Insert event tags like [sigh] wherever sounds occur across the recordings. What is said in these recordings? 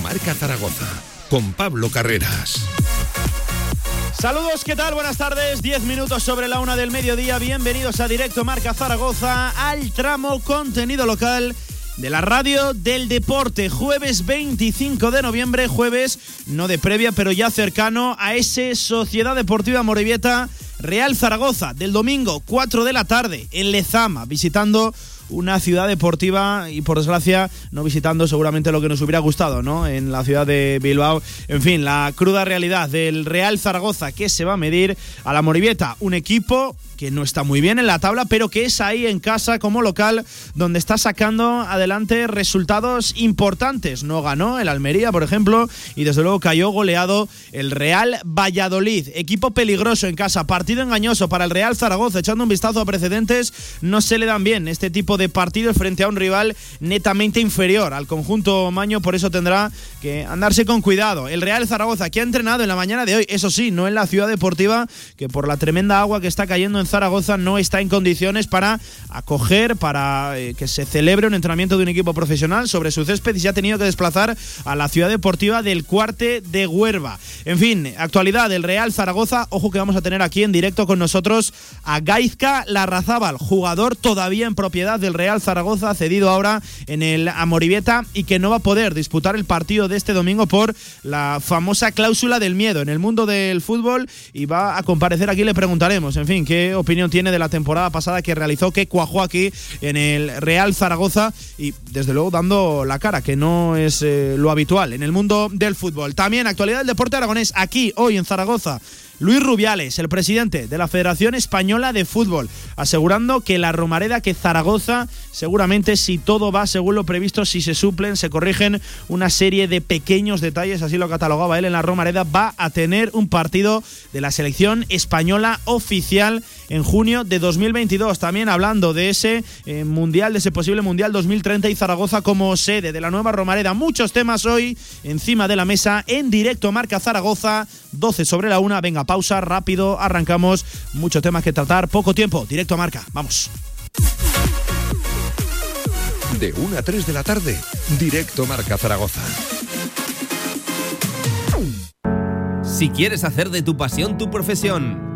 Marca Zaragoza con Pablo Carreras. Saludos, ¿qué tal? Buenas tardes. Diez minutos sobre la una del mediodía. Bienvenidos a Directo Marca Zaragoza, al tramo contenido local de la radio del deporte. Jueves 25 de noviembre, jueves no de previa, pero ya cercano a ese Sociedad Deportiva Morevieta Real Zaragoza del domingo 4 de la tarde en Lezama, visitando una ciudad deportiva y por desgracia no visitando seguramente lo que nos hubiera gustado, ¿no? En la ciudad de Bilbao. En fin, la cruda realidad del Real Zaragoza que se va a medir a la Morivieta, un equipo que no está muy bien en la tabla, pero que es ahí en casa como local donde está sacando adelante resultados importantes. No ganó el Almería, por ejemplo, y desde luego cayó goleado el Real Valladolid. Equipo peligroso en casa, partido engañoso para el Real Zaragoza, echando un vistazo a precedentes, no se le dan bien este tipo de partidos frente a un rival netamente inferior al conjunto Maño, por eso tendrá que andarse con cuidado. El Real Zaragoza, que ha entrenado en la mañana de hoy, eso sí, no en la ciudad deportiva, que por la tremenda agua que está cayendo en Zaragoza no está en condiciones para acoger, para eh, que se celebre un entrenamiento de un equipo profesional sobre su césped y se ha tenido que desplazar a la ciudad deportiva del Cuarte de Huerva. En fin, actualidad del Real Zaragoza. Ojo que vamos a tener aquí en directo con nosotros a Gaizka Larrazábal, jugador todavía en propiedad del Real Zaragoza, cedido ahora en el Amorivieta y que no va a poder disputar el partido de este domingo por la famosa cláusula del miedo en el mundo del fútbol y va a comparecer aquí. Le preguntaremos, en fin, qué opinión tiene de la temporada pasada que realizó, que cuajó aquí en el Real Zaragoza y desde luego dando la cara, que no es eh, lo habitual en el mundo del fútbol. También actualidad del deporte aragonés aquí, hoy en Zaragoza. Luis Rubiales, el presidente de la Federación Española de Fútbol, asegurando que la Romareda, que Zaragoza, seguramente si todo va según lo previsto, si se suplen, se corrigen una serie de pequeños detalles, así lo catalogaba él en la Romareda, va a tener un partido de la selección española oficial en junio de 2022. También hablando de ese eh, mundial, de ese posible mundial 2030 y Zaragoza como sede de la nueva Romareda. Muchos temas hoy encima de la mesa en directo Marca Zaragoza, 12 sobre la una. Venga, pausa, rápido, arrancamos. Muchos temas que tratar, poco tiempo. Directo a Marca, vamos. De 1 a 3 de la tarde, directo Marca Zaragoza. Si quieres hacer de tu pasión tu profesión,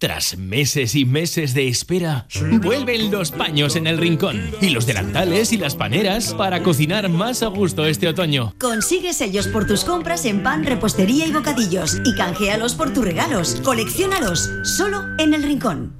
Tras meses y meses de espera, vuelven los paños en el rincón y los delantales y las paneras para cocinar más a gusto este otoño. Consigue sellos por tus compras en pan, repostería y bocadillos y canjealos por tus regalos. Colecciónalos solo en el rincón.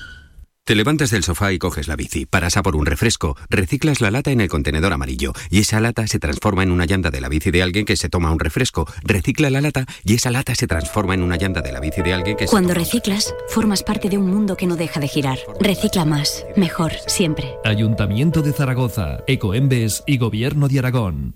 Te levantas del sofá y coges la bici, paras a por un refresco, reciclas la lata en el contenedor amarillo y esa lata se transforma en una llanta de la bici de alguien que se toma un refresco, recicla la lata y esa lata se transforma en una llanta de la bici de alguien que se Cuando reciclas, formas parte de un mundo que no deja de girar. Recicla más, mejor, siempre. Ayuntamiento de Zaragoza, Ecoembes y Gobierno de Aragón.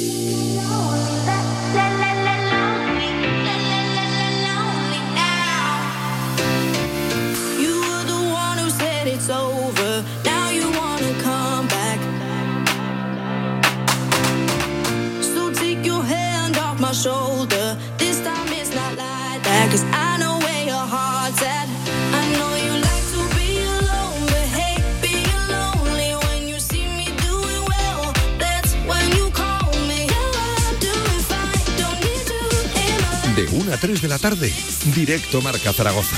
Shoulder. This time it's not like that. Cause I know where your heart's at. I know you like to be alone, but hey, being lonely when you see me doing well. That's when you call me. I'll do if I don't need you in my De 1 a 3 de la tarde, directo Marca Zaragoza.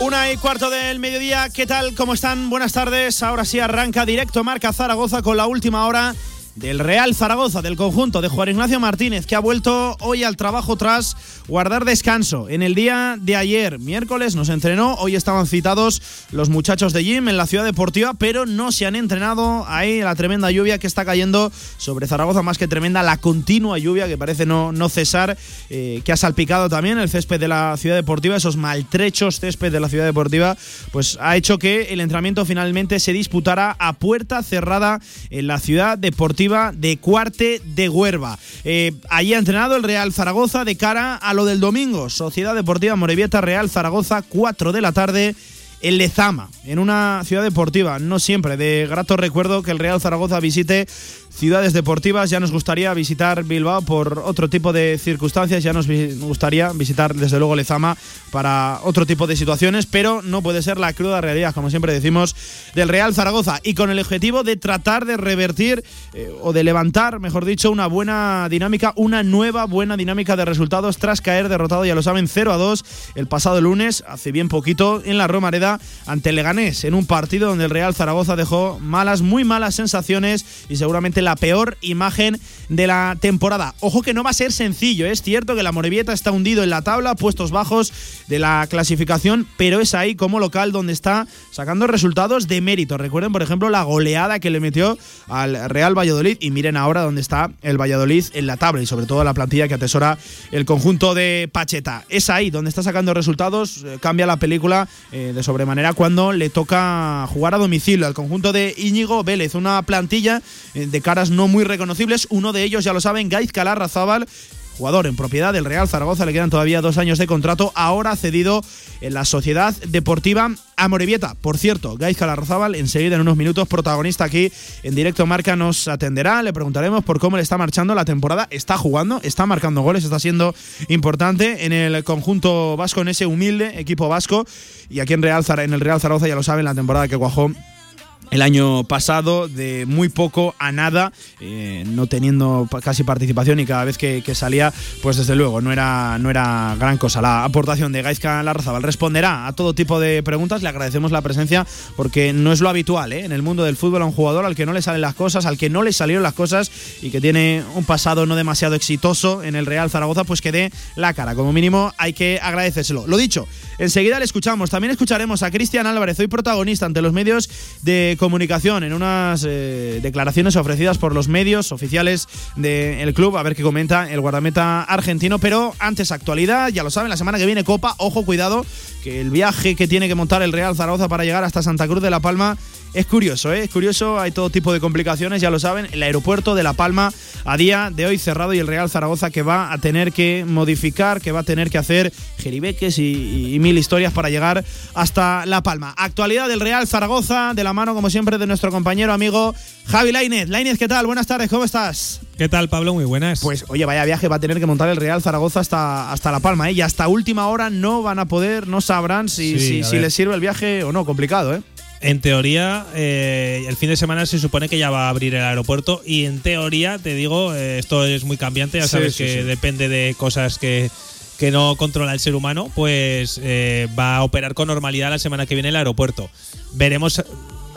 Una y cuarto del mediodía, ¿qué tal? ¿Cómo están? Buenas tardes. Ahora sí arranca directo Marca Zaragoza con la última hora del Real Zaragoza, del conjunto de Juan Ignacio Martínez, que ha vuelto hoy al trabajo tras guardar descanso. En el día de ayer, miércoles, nos entrenó. Hoy estaban citados los muchachos de Jim en la ciudad deportiva, pero no se han entrenado. Ahí la tremenda lluvia que está cayendo sobre Zaragoza, más que tremenda, la continua lluvia que parece no, no cesar, eh, que ha salpicado también el césped de la ciudad deportiva, esos maltrechos césped de la ciudad deportiva, pues ha hecho que el entrenamiento finalmente se disputara a puerta cerrada en la ciudad deportiva de Cuarte de Huerva. Eh, allí ha entrenado el Real Zaragoza de cara a lo del domingo. Sociedad Deportiva Morevieta Real Zaragoza, 4 de la tarde. En Lezama, en una ciudad deportiva, no siempre de grato recuerdo que el Real Zaragoza visite ciudades deportivas. Ya nos gustaría visitar Bilbao por otro tipo de circunstancias. Ya nos gustaría visitar, desde luego, Lezama para otro tipo de situaciones, pero no puede ser la cruda realidad, como siempre decimos, del Real Zaragoza. Y con el objetivo de tratar de revertir eh, o de levantar, mejor dicho, una buena dinámica, una nueva buena dinámica de resultados tras caer derrotado, ya lo saben, 0 a 2 el pasado lunes, hace bien poquito, en la Romareda ante Leganés, en un partido donde el Real Zaragoza dejó malas, muy malas sensaciones y seguramente peor imagen de la temporada. Ojo que no va a ser sencillo, es cierto que la Morevieta está hundido en la tabla, puestos bajos de la clasificación, pero es ahí como local donde está sacando resultados de mérito. Recuerden, por ejemplo, la goleada que le metió al Real Valladolid y miren ahora dónde está el Valladolid en la tabla y sobre todo la plantilla que atesora el conjunto de Pacheta. Es ahí donde está sacando resultados, eh, cambia la película eh, de sobremanera cuando le toca jugar a domicilio al conjunto de Íñigo Vélez, una plantilla eh, de caras no muy reconocibles, uno de ellos ya lo saben, Gaiz Calarrazábal, jugador en propiedad del Real Zaragoza, le quedan todavía dos años de contrato, ahora cedido en la Sociedad Deportiva Amorebieta. Por cierto, Gaizka Larrazábal, enseguida en unos minutos, protagonista aquí en directo. Marca, nos atenderá, le preguntaremos por cómo le está marchando la temporada, está jugando, está marcando goles, está siendo importante en el conjunto vasco, en ese humilde equipo vasco, y aquí en, Real, en el Real Zaragoza, ya lo saben, la temporada que cuajó el año pasado de muy poco a nada, eh, no teniendo casi participación y cada vez que, salía, pues desde luego no era, no era gran cosa. La aportación de Gaizka Larrazabal responderá a todo tipo de preguntas, le agradecemos la presencia porque no es lo habitual ¿eh? en el mundo del fútbol a un jugador al que no le salen las cosas, al que no le salieron las cosas y que tiene un pasado no demasiado exitoso en el Real Zaragoza, pues que dé la cara. Como mínimo hay que agradecérselo. Lo dicho, enseguida le escuchamos. También escucharemos a Cristian Álvarez, hoy protagonista ante los medios de comunicación en unas eh, declaraciones ofrecidas por los medios oficiales del club. A ver qué comenta el guardameta argentino. Pero antes, actualidad, ya lo saben, la semana que viene Copa. Ojo, cuidado, que el viaje que tiene que montar el Real Zaragoza para llegar hasta Santa Cruz de la Palma es curioso, ¿eh? es curioso, hay todo tipo de complicaciones, ya lo saben. El aeropuerto de La Palma a día de hoy cerrado y el Real Zaragoza que va a tener que modificar, que va a tener que hacer jeribeques y, mil historias para llegar hasta La Palma. Actualidad del Real Zaragoza, de la mano, como siempre, de nuestro compañero amigo Javi Lainez. Lainez, ¿qué tal? Buenas tardes, ¿cómo estás? ¿Qué tal, Pablo? Muy buenas. Pues, oye, vaya viaje va a tener que montar el Real Zaragoza hasta, hasta La Palma, ¿eh? Y hasta última hora no van a poder, no sabrán si, si, si les sirve el viaje o no. Complicado, ¿eh? En teoría, eh, el fin de semana se supone que ya va a abrir el aeropuerto y en teoría, te digo, eh, esto es muy cambiante, ya sabes que depende de cosas que, que, no controla el ser humano, pues eh, va a operar con normalidad la semana que viene el aeropuerto. Veremos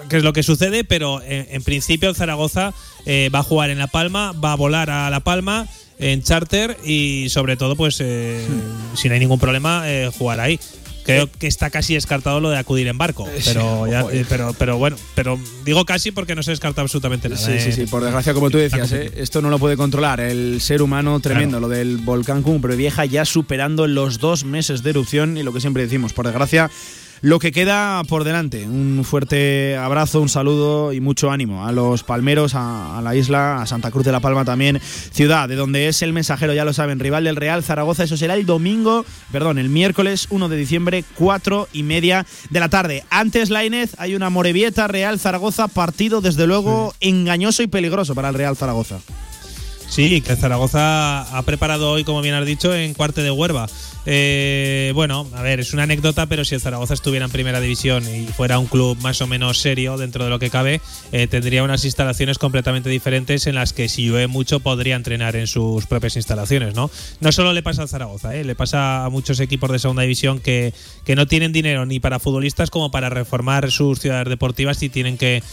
qué es lo que sucede, pero en principio el Zaragoza va a jugar en La Palma, va a volar a La Palma en charter y sobre todo, pues hmm. si no hay ningún problema, jugar ahí. Creo que está casi descartado lo de acudir en barco. Eh, pero, eh, pero, pero bueno, pero digo casi porque no se descarta absolutamente nada. Sí, sí, eh, sí. Por desgracia, como tú decías, esto no lo puede controlar. El ser humano tremendo, lo del volcán Cumbre Vieja ya superando los dos meses de erupción y lo que siempre decimos, por desgracia lo que queda por delante. Un fuerte abrazo, un saludo y mucho ánimo a los palmeros, a, la isla, a Santa Cruz de la Palma también, ciudad de donde es el mensajero, ya lo saben, rival del Real Zaragoza. Eso será el domingo, perdón, el miércoles 1 de diciembre, 4 y media de la tarde. Antes, Lainez, hay una Morevieta Real Zaragoza, partido desde luego engañoso y peligroso para el Real Zaragoza. Sí, que Zaragoza ha preparado hoy, como bien has dicho, en cuarte de Huerva. Eh, bueno, a ver, es una anécdota, pero si el Zaragoza estuviera en primera división y fuera un club más o menos serio dentro de lo que cabe, eh, tendría unas instalaciones completamente diferentes en las que si llueve mucho podría entrenar en sus propias instalaciones, ¿no? No solo le pasa al Zaragoza, ¿eh? le pasa a muchos equipos de segunda división que, que no tienen dinero ni para futbolistas como para reformar sus ciudades deportivas y tienen que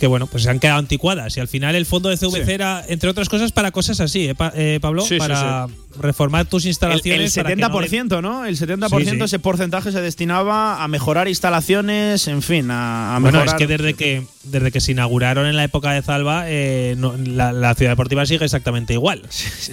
que bueno, pues se han quedado anticuadas. Y al final el fondo de CVC era, entre otras cosas, para cosas así, ¿eh, eh Pablo? Sí, para reformar tus instalaciones. El, 70%, no, El 70% ese porcentaje se destinaba a mejorar instalaciones, en fin, a, a bueno, es que desde que desde que se inauguraron en la época de Zalba, eh, la, ciudad deportiva sigue exactamente igual.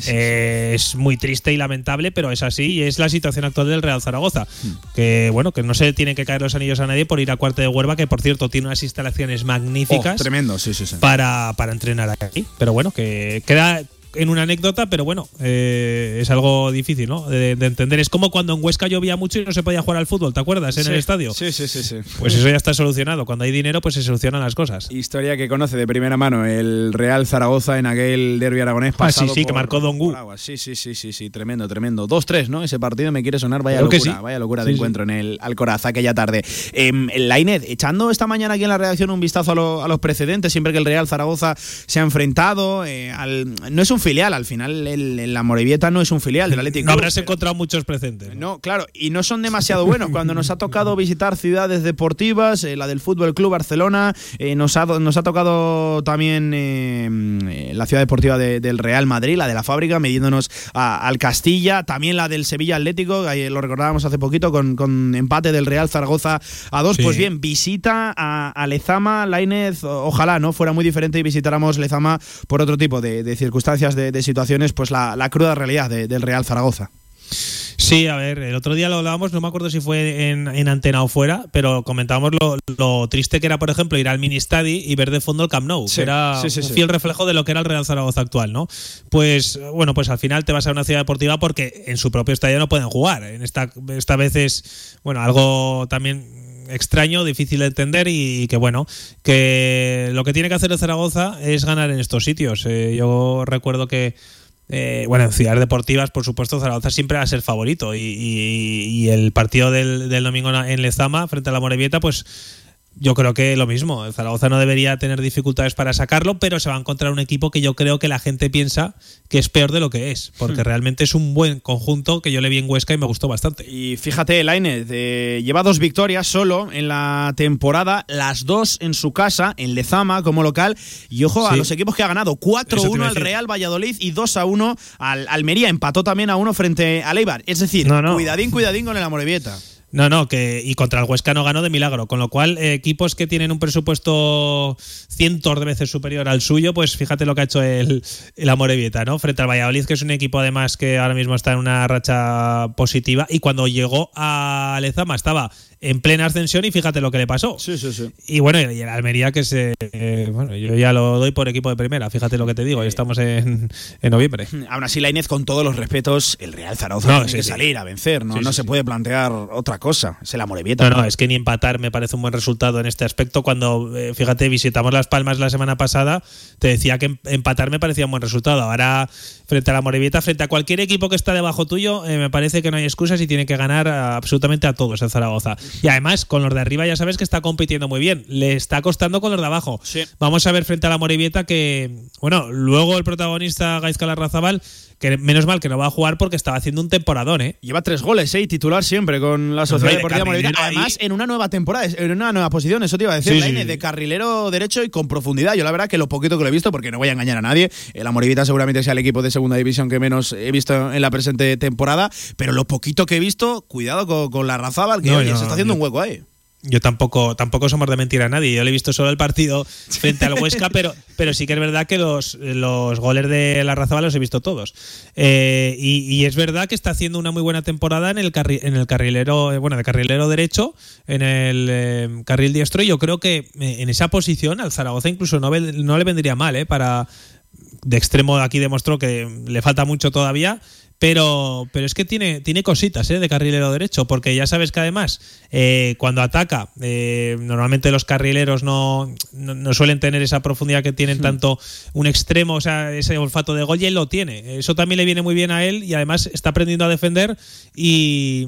Eh, es muy triste y lamentable, pero es así y es la situación actual del Real Zaragoza. Hmm. Que bueno, que no se tienen que caer los anillos a nadie por ir a Cuarte de Huerva, que por cierto tiene unas instalaciones magníficas. Oh, tremendo, sí, sí, sí. Para, para entrenar aquí. Pero bueno, que queda en una anécdota, pero bueno, eh, es algo difícil, ¿no? De, entender. Es como cuando en Huesca llovía mucho y no se podía jugar al fútbol, ¿te acuerdas? En el estadio. Sí, sí, sí, sí. Pues eso ya está solucionado. Cuando hay dinero, pues se solucionan las cosas. Historia que conoce de primera mano el Real Zaragoza en aquel derbi aragonés pasado Ah, sí, sí, que marcó Dongu. Sí, sí, sí, sí, sí, tremendo, tremendo. 2-3, ¿no? Ese partido me quiere sonar, vaya locura, vaya locura de encuentro en el Alcoraz aquella tarde. Eh, la Ined, echando esta mañana aquí en la redacción un vistazo a, los precedentes, siempre que el Real Zaragoza se ha enfrentado, eh, al, no es un filial, al final el, la Morevieta no es un filial del Atlético. No habrás encontrado muchos presentes. ¿no? claro, y no son demasiado buenos. Cuando nos ha tocado visitar ciudades deportivas, eh, la del Fútbol Club Barcelona, eh, nos, ha, nos ha tocado también eh, la ciudad deportiva del Real Madrid, la de la fábrica, midiéndonos al Castilla, también la del Sevilla Atlético, lo recordábamos hace poquito con, empate del Real Zaragoza a dos. Pues bien, visita a, Lezama, Lainez, ojalá no fuera muy diferente y visitáramos Lezama por otro tipo de, circunstancias, de situaciones pues la, cruda realidad del Real Zaragoza. Sí, a ver, el otro día lo hablábamos, no me acuerdo si fue en, antena o fuera, pero comentábamos lo, triste que era, por ejemplo, ir al mini stadi y ver de fondo el Camp Nou, que era un fiel reflejo de lo que era el Real Zaragoza actual, ¿no? Pues bueno, pues al final te vas a una ciudad deportiva porque en su propio estadio no pueden jugar. En esta, esta vez es, bueno, algo también extraño, difícil de entender y que bueno, que lo que tiene que hacer el Zaragoza es ganar en estos sitios. Eh, yo recuerdo que eh, bueno, en ciudades deportivas, por supuesto, Zaragoza siempre va a ser favorito. Y, el partido del, del, domingo en Lezama, frente a la Morevieta, pues yo creo que lo mismo. El Zaragoza no debería tener dificultades para sacarlo, pero se va a encontrar un equipo que yo creo que la gente piensa que es peor de lo que es, porque hmm. realmente es un buen conjunto que yo le vi en Huesca y me gustó bastante. Y fíjate, Laine, lleva dos victorias solo en la temporada, las dos en su casa, en Lezama como local. Y ojo a los equipos que ha ganado: 4-1 al Real Valladolid y 2-1 al Almería. Empató también a uno frente al Eibar. Es decir, cuidadín, cuidadín con el Amorebieta. No, no, que y contra el Huesca no ganó de milagro, con lo cual eh, equipos que tienen un presupuesto cientos de veces superior al suyo, pues fíjate lo que ha hecho el, el Amorebieta, ¿no? Frente al Valladolid, que es un equipo además que ahora mismo está en una racha positiva y cuando llegó a Lezama estaba en plena ascensión y fíjate lo que le pasó. Sí, sí, sí. Y bueno, y el Almería que se... Eh, bueno, yo ya lo doy por equipo de primera, fíjate lo que te digo, ya estamos en, en noviembre. [laughs] Aún así, la Inés, con todos los respetos, el Real Zaragoza no, tiene que salir a vencer, ¿no? no se puede plantear otra cosa, es el Amorebieta. No, no, es que ni empatar me parece un buen resultado en este aspecto. Cuando, eh, fíjate, visitamos Las Palmas la semana pasada, te decía que em, empatar me parecía un buen resultado. Ahora, frente a la Morevieta, frente a cualquier equipo que está debajo tuyo, eh, me parece que no hay excusas y tiene que ganar absolutamente a todos el Zaragoza. Y además, con los de arriba ya sabes que está compitiendo muy bien. Le está costando con los de abajo. Vamos a ver frente a la Morevieta que, bueno, luego el protagonista Gaizka Larrazabal que menos mal que no va a jugar porque estaba haciendo un temporadón, ¿eh? Lleva tres goles, ¿eh? titular siempre con la Sociedad Deportiva Morevieta. Además, en una nueva temporada, en una nueva posición, eso te iba a decir, de carrilero derecho y con profundidad. Yo la verdad que lo poquito que lo he visto, porque no voy a engañar a nadie, la Morevieta seguramente sea el equipo de segunda división que menos he visto en la presente temporada, pero lo poquito que he visto, cuidado con, la Razabal, que se está haciendo un hueco ahí. Yo tampoco, tampoco somos de mentir a nadie. Yo le he visto solo el partido frente al Huesca, [laughs] pero, pero sí que es verdad que los, los goles de la Razabal los he visto todos. Eh, y, es verdad que está haciendo una muy buena temporada en el, en el carrilero, eh, bueno, de carrilero derecho, en el eh, carril diestro. Y yo creo que en esa posición al Zaragoza incluso no, no le vendría mal, ¿eh? Para de extremo aquí demostró que le falta mucho todavía pero, pero es que tiene, tiene cositas ¿eh? de carrilero derecho, porque ya sabes que además, eh, cuando ataca, eh, normalmente los carrileros no, no, suelen tener esa profundidad que tienen hmm. tanto un extremo, o sea, ese olfato de gol, y él lo tiene. Eso también le viene muy bien a él y además está aprendiendo a defender y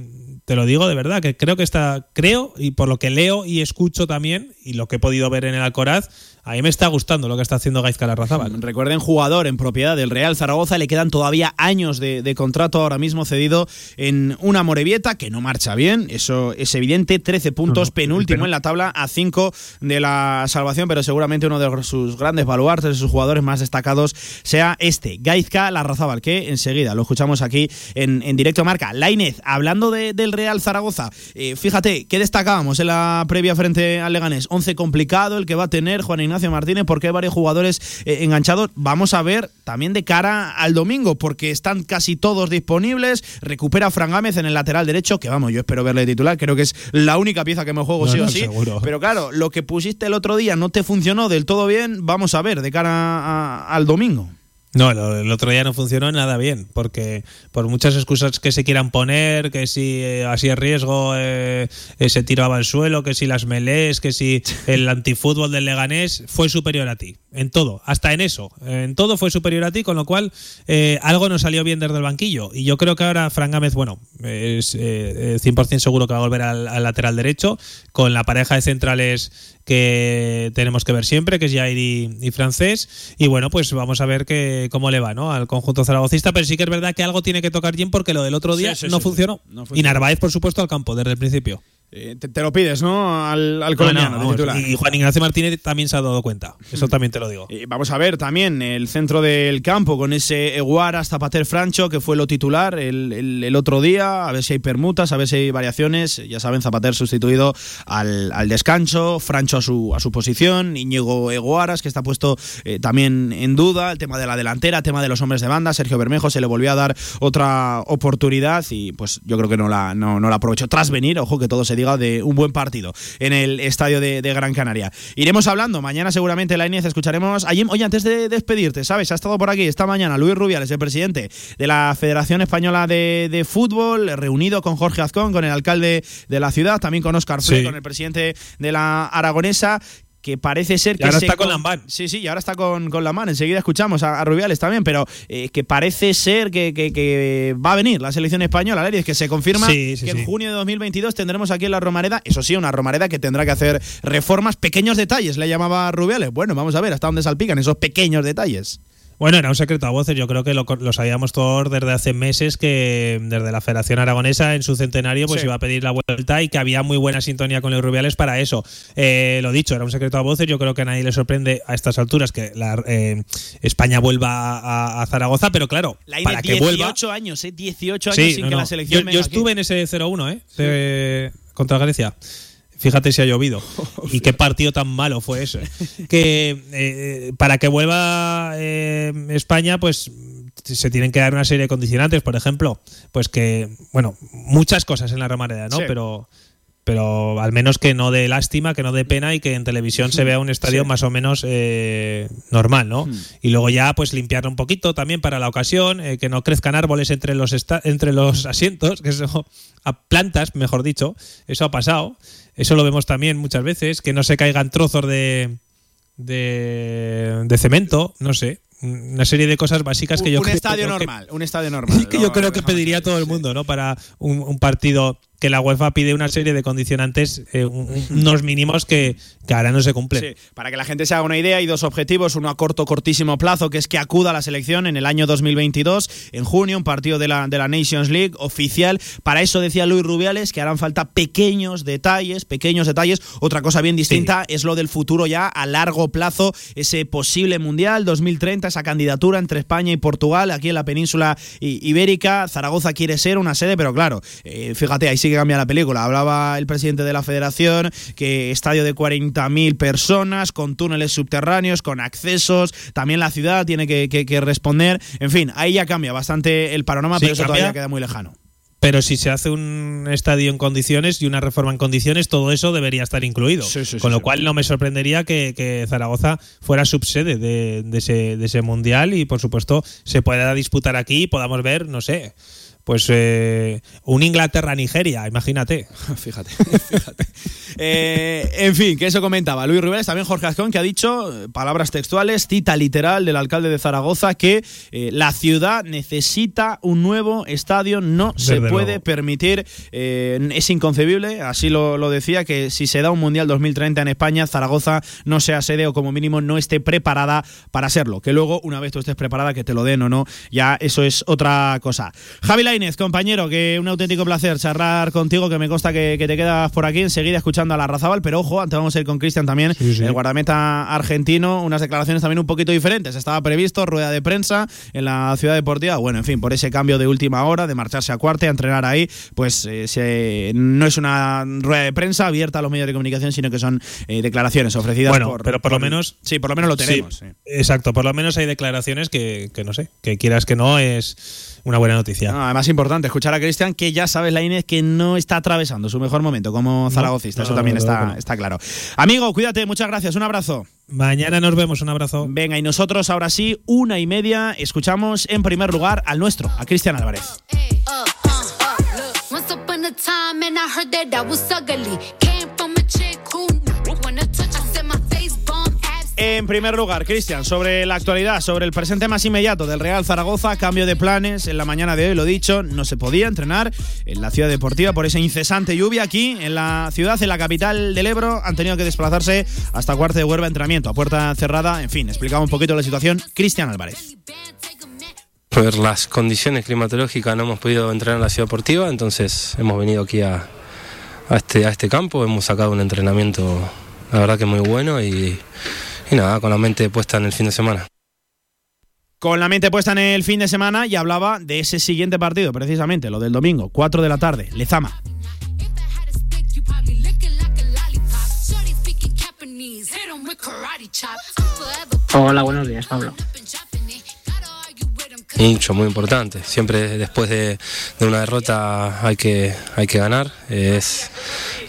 te lo digo de verdad, que creo que está, creo, y por lo que leo y escucho también, y lo que he podido ver en el Alcoraz, a mí me está gustando lo que está haciendo Gaizka Larrazábal. [laughs] Recuerden, jugador en propiedad del Real Zaragoza, le quedan todavía años de, contrato ahora mismo cedido en una Morevieta que no marcha bien, eso es evidente, 13 puntos, penúltimo en la tabla, a 5 de la salvación, pero seguramente uno de sus grandes baluartes, de sus jugadores más destacados, sea este, Gaizka Larrazábal, que enseguida lo escuchamos aquí en, directo marca. Lainez, hablando del Real Zaragoza, eh, fíjate, ¿qué destacábamos en la previa frente al Leganés? 11 complicado, el que va a tener Juan Ignacio Martínez, porque hay varios jugadores eh, enganchados. Vamos a ver también de cara al domingo, porque están casi todos disponibles. Recupera Fran Gámez en el lateral derecho, que vamos, yo espero verle titular. Creo que es la única pieza que me juego sí o sí. Pero claro, lo que pusiste el otro día no te funcionó del todo bien. Vamos a ver de cara al domingo. No, el otro día no funcionó nada bien, porque por muchas excusas que se quieran poner, que si eh, así es riesgo eh, eh, se tiraba al suelo, que si las melés, que si el antifútbol del Leganés, fue superior a ti, en todo, hasta en eso, en todo fue superior a ti, con lo cual algo no salió bien desde el banquillo. Y yo creo que ahora Fran Gámez, bueno, es 100% seguro que va a volver al, al lateral derecho, con la pareja de centrales que tenemos que ver siempre, que es Jair y, Francés. Y bueno, pues vamos a ver que, cómo le va ¿no? al conjunto zaragocista. Pero sí que es verdad que algo tiene que tocar bien porque lo del otro día no, funcionó. Y Narváez, por supuesto, al campo desde el principio. Eh, te, lo pides, ¿no? Al, al colombiano, Y Juan Ignacio Martínez también se ha dado cuenta. Eso mm. también te lo digo. vamos a ver también el centro del campo con ese Eguaras Zapater Francho, que fue lo titular el, otro día. A ver si hay permutas, a ver si hay variaciones. Ya saben, Zapater sustituido al, al descanso, Francho a su, a su posición, Íñigo Eguaras, que está puesto eh, también en duda. El tema de la delantera, el tema de los hombres de banda. Sergio Bermejo se le volvió a dar otra oportunidad y pues yo creo que no la, no, no la aprovechó. Tras venir, ojo que todo se diga, de un buen partido en el estadio de, Gran Canaria. Iremos hablando, mañana seguramente la Inés escucharemos. Allí, oye, antes de despedirte, ¿sabes? Ha estado por aquí esta mañana Luis Rubiales, el presidente de la Federación Española de, Fútbol, reunido con Jorge Azcón, con el alcalde de la ciudad, también con Oscar Frey, con el presidente de la Aragonesa que parece ser que. ahora está con Lamán. Sí, sí, y ahora está con, con. Enseguida escuchamos a, Rubiales también, pero eh, que parece ser que, va a venir la selección española, es que se confirma que en junio de 2022 tendremos aquí en la Romareda, eso sí, una Romareda que tendrá que hacer reformas, pequeños detalles, le llamaba Rubiales. Bueno, vamos a ver hasta dónde salpican esos pequeños detalles. Bueno, era un secreto a voces. Yo creo que lo, sabíamos todos desde hace meses que desde la Federación Aragonesa en su centenario pues iba a pedir la vuelta y que había muy buena sintonía con los Rubiales para eso. Eh, lo dicho, era un secreto a voces. Yo creo que a nadie le sorprende a estas alturas que la, eh, España vuelva a, Zaragoza, pero claro, para que 18 años, ¿eh? 18 años sin que la selección. Yo, yo estuve en ese 0-1, ¿eh? contra Grecia. Fíjate si ha llovido. [laughs] y qué partido tan malo fue ese. que eh, para que vuelva eh, España, pues se tienen que dar una serie de condicionantes. Por ejemplo, pues que, bueno, muchas cosas en la Romareda, ¿no? Pero pero al menos que no dé lástima, que no dé pena y que en televisión se vea un estadio más o menos eh, normal, ¿no? Y luego ya pues limpiarlo un poquito también para la ocasión, que no crezcan árboles entre los entre los asientos, que eso a plantas, mejor dicho, eso ha pasado. Eso lo vemos también muchas veces, que no se caigan trozos de, de, cemento, no sé una serie de cosas básicas que yo un estadio normal un estadio [laughs] normal que yo creo que pediría todo el mundo no para un, partido que la UEFA pide una serie de condicionantes, eh, unos mínimos que, que, ahora no se cumplen. Sí, para que la gente se haga una idea, hay dos objetivos, uno a corto, cortísimo plazo, que es que acuda a la selección en el año 2022, en junio, un partido de la, de la Nations League oficial. Para eso decía Luis Rubiales que harán falta pequeños detalles, pequeños detalles. Otra cosa bien distinta es lo del futuro ya a largo plazo, ese posible Mundial 2030, esa candidatura entre España y Portugal, aquí en la península ibérica. Zaragoza quiere ser una sede, pero claro, eh, fíjate, ahí sí que cambia la película. Hablaba el presidente de la federación que estadio de 40.000 personas, con túneles subterráneos, con accesos, también la ciudad tiene que, responder. En fin, ahí ya cambia bastante el panorama, pero eso todavía queda muy lejano Pero si se hace un estadio en condiciones y una reforma en condiciones, todo eso debería estar incluido. Con lo cual no me sorprendería que, Zaragoza fuera subsede de, ese, de ese mundial y, por supuesto, se pueda disputar aquí y podamos ver, no sé, pues eh, un Inglaterra-Nigeria, imagínate. [laughs] fíjate, fíjate. [laughs] Eh, en fin, que eso comentaba Luis Rubiales, también Jorge Azcón, que ha dicho, eh, palabras textuales, cita literal del alcalde de Zaragoza, que la ciudad necesita un nuevo estadio, no se puede permitir, es inconcebible, así lo, decía, que si se da un Mundial 2030 en España, Zaragoza no sea sede o como mínimo no esté preparada para serlo. Que luego, una vez tú estés preparada, que te lo den o no, ya eso es otra cosa. Javi compañero, que un auténtico placer charlar contigo, que me consta que, te quedas por aquí enseguida escuchando a la Razabal, pero ojo, antes vamos a ir con Cristian también, el guardameta argentino, unas declaraciones también un poquito diferentes. Estaba previsto rueda de prensa en la ciudad deportiva, bueno, en fin, por ese cambio de última hora, de marcharse a cuarte, a entrenar ahí, pues eh, no es una rueda de prensa abierta a los medios de comunicación, sino que son eh, declaraciones ofrecidas bueno, pero por, lo menos... Sí, por lo menos lo tenemos. Exacto, por lo menos hay declaraciones que, que no sé, que quieras que no es una buena noticia. además, importante escuchar a Cristian, que ya sabes, la Inés, que no está atravesando su mejor momento como zaragocista. Eso también está, está claro. Amigo, cuídate, muchas gracias. Un abrazo. Mañana nos vemos, un abrazo. Venga, y nosotros ahora sí, una y media, escuchamos en primer lugar al nuestro, a Cristian Álvarez. En primer lugar, Cristian, sobre la actualidad, sobre el presente más inmediato del Real Zaragoza, cambio de planes. En la mañana de hoy, lo dicho, no se podía entrenar en la ciudad deportiva por esa incesante lluvia aquí en la ciudad, en la capital del Ebro, han tenido que desplazarse hasta Cuarta de Huerva entrenamiento a puerta cerrada, en fin, explicaba un poquito la situación Cristian Álvarez. Por las condiciones climatológicas no hemos podido entrenar en la ciudad deportiva, entonces hemos venido aquí a, este, a este campo, hemos sacado un entrenamiento, la verdad que muy bueno y y nada, con la mente puesta en el fin de semana. Con la mente puesta en el fin de semana y hablaba de ese siguiente partido, precisamente, lo del domingo, 4 de la tarde, Lezama. Hola, buenos días, Pablo. Mucho, muy importante. Siempre después de, una derrota hay que, hay que ganar. Es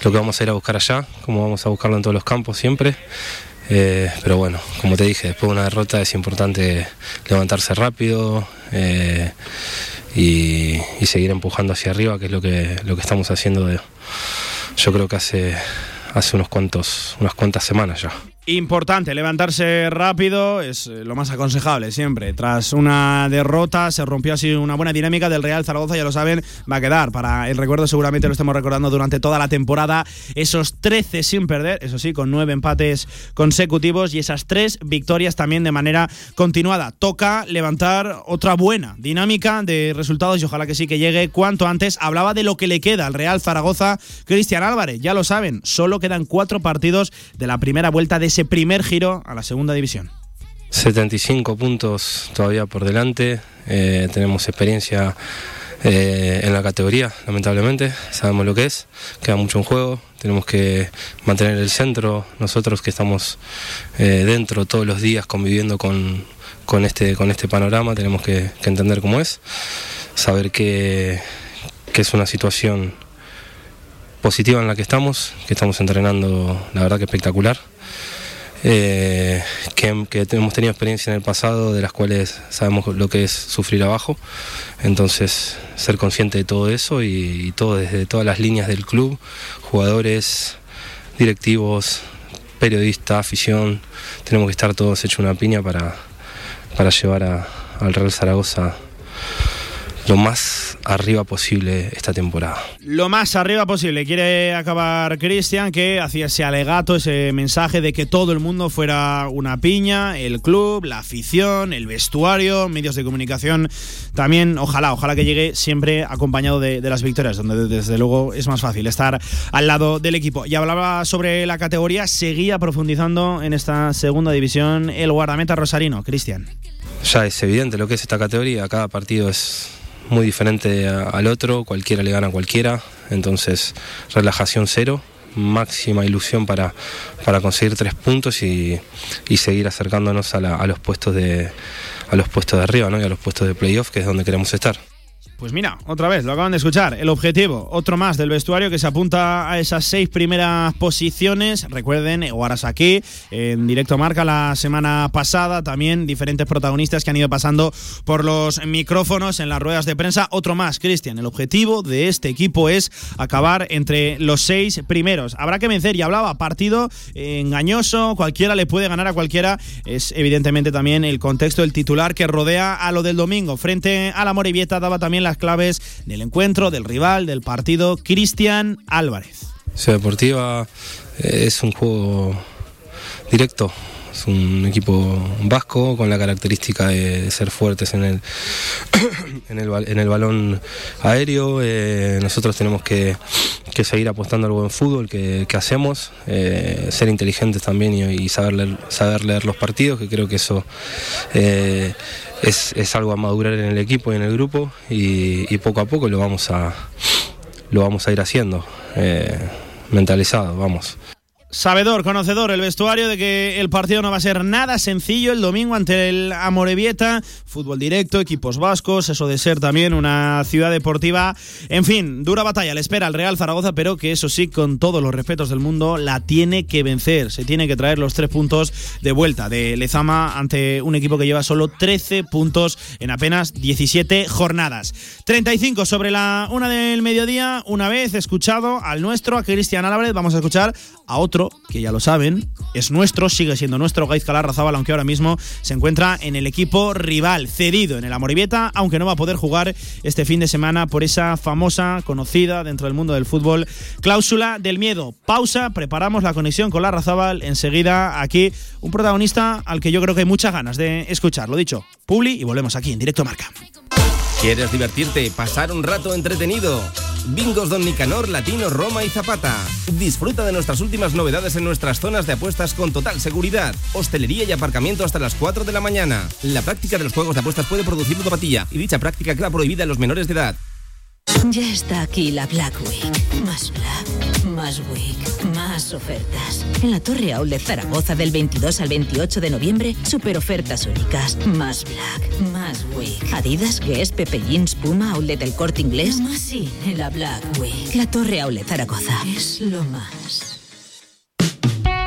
lo que vamos a ir a buscar allá, como vamos a buscarlo en todos los campos siempre. Eh, pero bueno, como te dije, después de una derrota es importante levantarse rápido eh, y, seguir empujando hacia arriba, que es lo que, lo que estamos haciendo de, yo creo que hace, hace unos cuantos, unas cuantas semanas ya. Importante, levantarse rápido es eh, lo más aconsejable siempre. Tras una derrota se rompió así una buena dinámica del Real Zaragoza, ya lo saben, va a quedar para el recuerdo, seguramente lo estemos recordando durante toda la temporada. Esos 13 sin perder, eso sí, con nueve empates consecutivos y esas tres victorias también de manera continuada. Toca levantar otra buena dinámica de resultados y ojalá que sí que llegue cuanto antes. Hablaba de lo que le queda al Real Zaragoza, Cristian Álvarez, ya lo saben, solo quedan cuatro partidos de la primera vuelta de ese primer giro a la segunda división. 75 puntos todavía por delante, eh, tenemos experiencia eh, en la categoría, lamentablemente, sabemos lo que es, queda mucho en juego, tenemos que mantener el centro, nosotros que estamos eh, dentro todos los días conviviendo con, este, con este panorama, tenemos que, entender cómo es, saber que, que es una situación positiva en la que estamos, que estamos entrenando la verdad que espectacular eh, que, hemos tenido experiencia en el pasado de las cuales sabemos lo que es sufrir abajo. Entonces, ser consciente de todo eso y, todo desde todas las líneas del club, jugadores, directivos, periodistas, afición, tenemos que estar todos hechos una piña para, para llevar al Real Zaragoza lo más arriba posible esta temporada. Lo más arriba posible. Quiere acabar Cristian, que hacía ese alegato, ese mensaje de que todo el mundo fuera una piña, el club, la afición, el vestuario, medios de comunicación. También, ojalá, ojalá que llegue siempre acompañado de, las victorias, donde desde luego es más fácil estar al lado del equipo. Y hablaba sobre la categoría, seguía profundizando en esta segunda división el guardameta rosarino, Cristian. Ya es evidente lo que es esta categoría, cada partido es muy diferente al otro, cualquiera le gana a cualquiera, entonces relajación cero, máxima ilusión para, para conseguir tres puntos y, seguir acercándonos a, los puestos de, a los puestos de arriba ¿no? y a los puestos de playoff, que es donde queremos estar. Pues mira, otra vez, lo acaban de escuchar. El objetivo, otro más del vestuario que se apunta a esas seis primeras posiciones. Recuerden, aquí en directo marca la semana pasada, también diferentes protagonistas que han ido pasando por los micrófonos en las ruedas de prensa. Otro más, Cristian. El objetivo de este equipo es acabar entre los seis primeros. Habrá que vencer, y hablaba, partido engañoso, cualquiera le puede ganar a cualquiera. Es evidentemente también el contexto, el titular que rodea a lo del domingo. Frente a la Morivieta daba también la claves del encuentro, del rival, del partido, Cristian Álvarez. Ciudad Deportiva eh, es un juego directo, es un equipo vasco con la característica de ser fuertes en el, [coughs] en el, balón aéreo. Eh, nosotros tenemos que, seguir apostando al buen fútbol que, hacemos, eh, ser inteligentes también y, saber, leer, saber leer los partidos, que creo que eso es, algo a madurar en el equipo y en el grupo y, poco a poco lo vamos a, lo vamos a ir haciendo, eh, mentalizado, vamos sabedor, conocedor, el vestuario de que el partido no va a ser nada sencillo el domingo ante el Amorebieta, fútbol directo, equipos vascos, eso de ser también una ciudad deportiva. En fin, dura batalla, le espera al Real Zaragoza, pero que eso sí, con todos los respetos del mundo, la tiene que vencer. Se tiene que traer los tres puntos de vuelta de Lezama ante un equipo que lleva solo 13 puntos en apenas 17 jornadas. 35 sobre la una del mediodía, una vez escuchado al nuestro, a Cristian Álvarez, vamos a escuchar a otro que ya lo saben, es nuestro, sigue siendo nuestro Gaizka Larrazábal, aunque ahora mismo se encuentra en el equipo rival, cedido en el Amoribieta, aunque no va a poder jugar este fin de semana por esa famosa, conocida dentro del mundo del fútbol, cláusula del miedo. Pausa, preparamos la conexión con Larrazábal, enseguida aquí un protagonista al que yo creo que hay muchas ganas de escuchar. Lo dicho, Publi y volvemos aquí en directo Marca. ¿Quieres divertirte, pasar un rato entretenido? Bingos Don Nicanor, Latino, Roma y Zapata. Disfruta de nuestras últimas novedades en nuestras zonas de apuestas con total seguridad. Hostelería y aparcamiento hasta las 4 de la mañana. La práctica de los juegos de apuestas puede producir ludopatía y dicha práctica queda prohibida en los menores de edad. Ya está aquí la Black Week. Más Black, más Week, más ofertas. En la Torre Outlet Zaragoza del 22 al 28 de noviembre, super ofertas únicas. Más Black, más Week. Adidas, Guess, Pepe Jeans, Puma, Outlet del Corte Inglés. Más sí, en la Black Week. La Torre Outlet Zaragoza. Es lo más.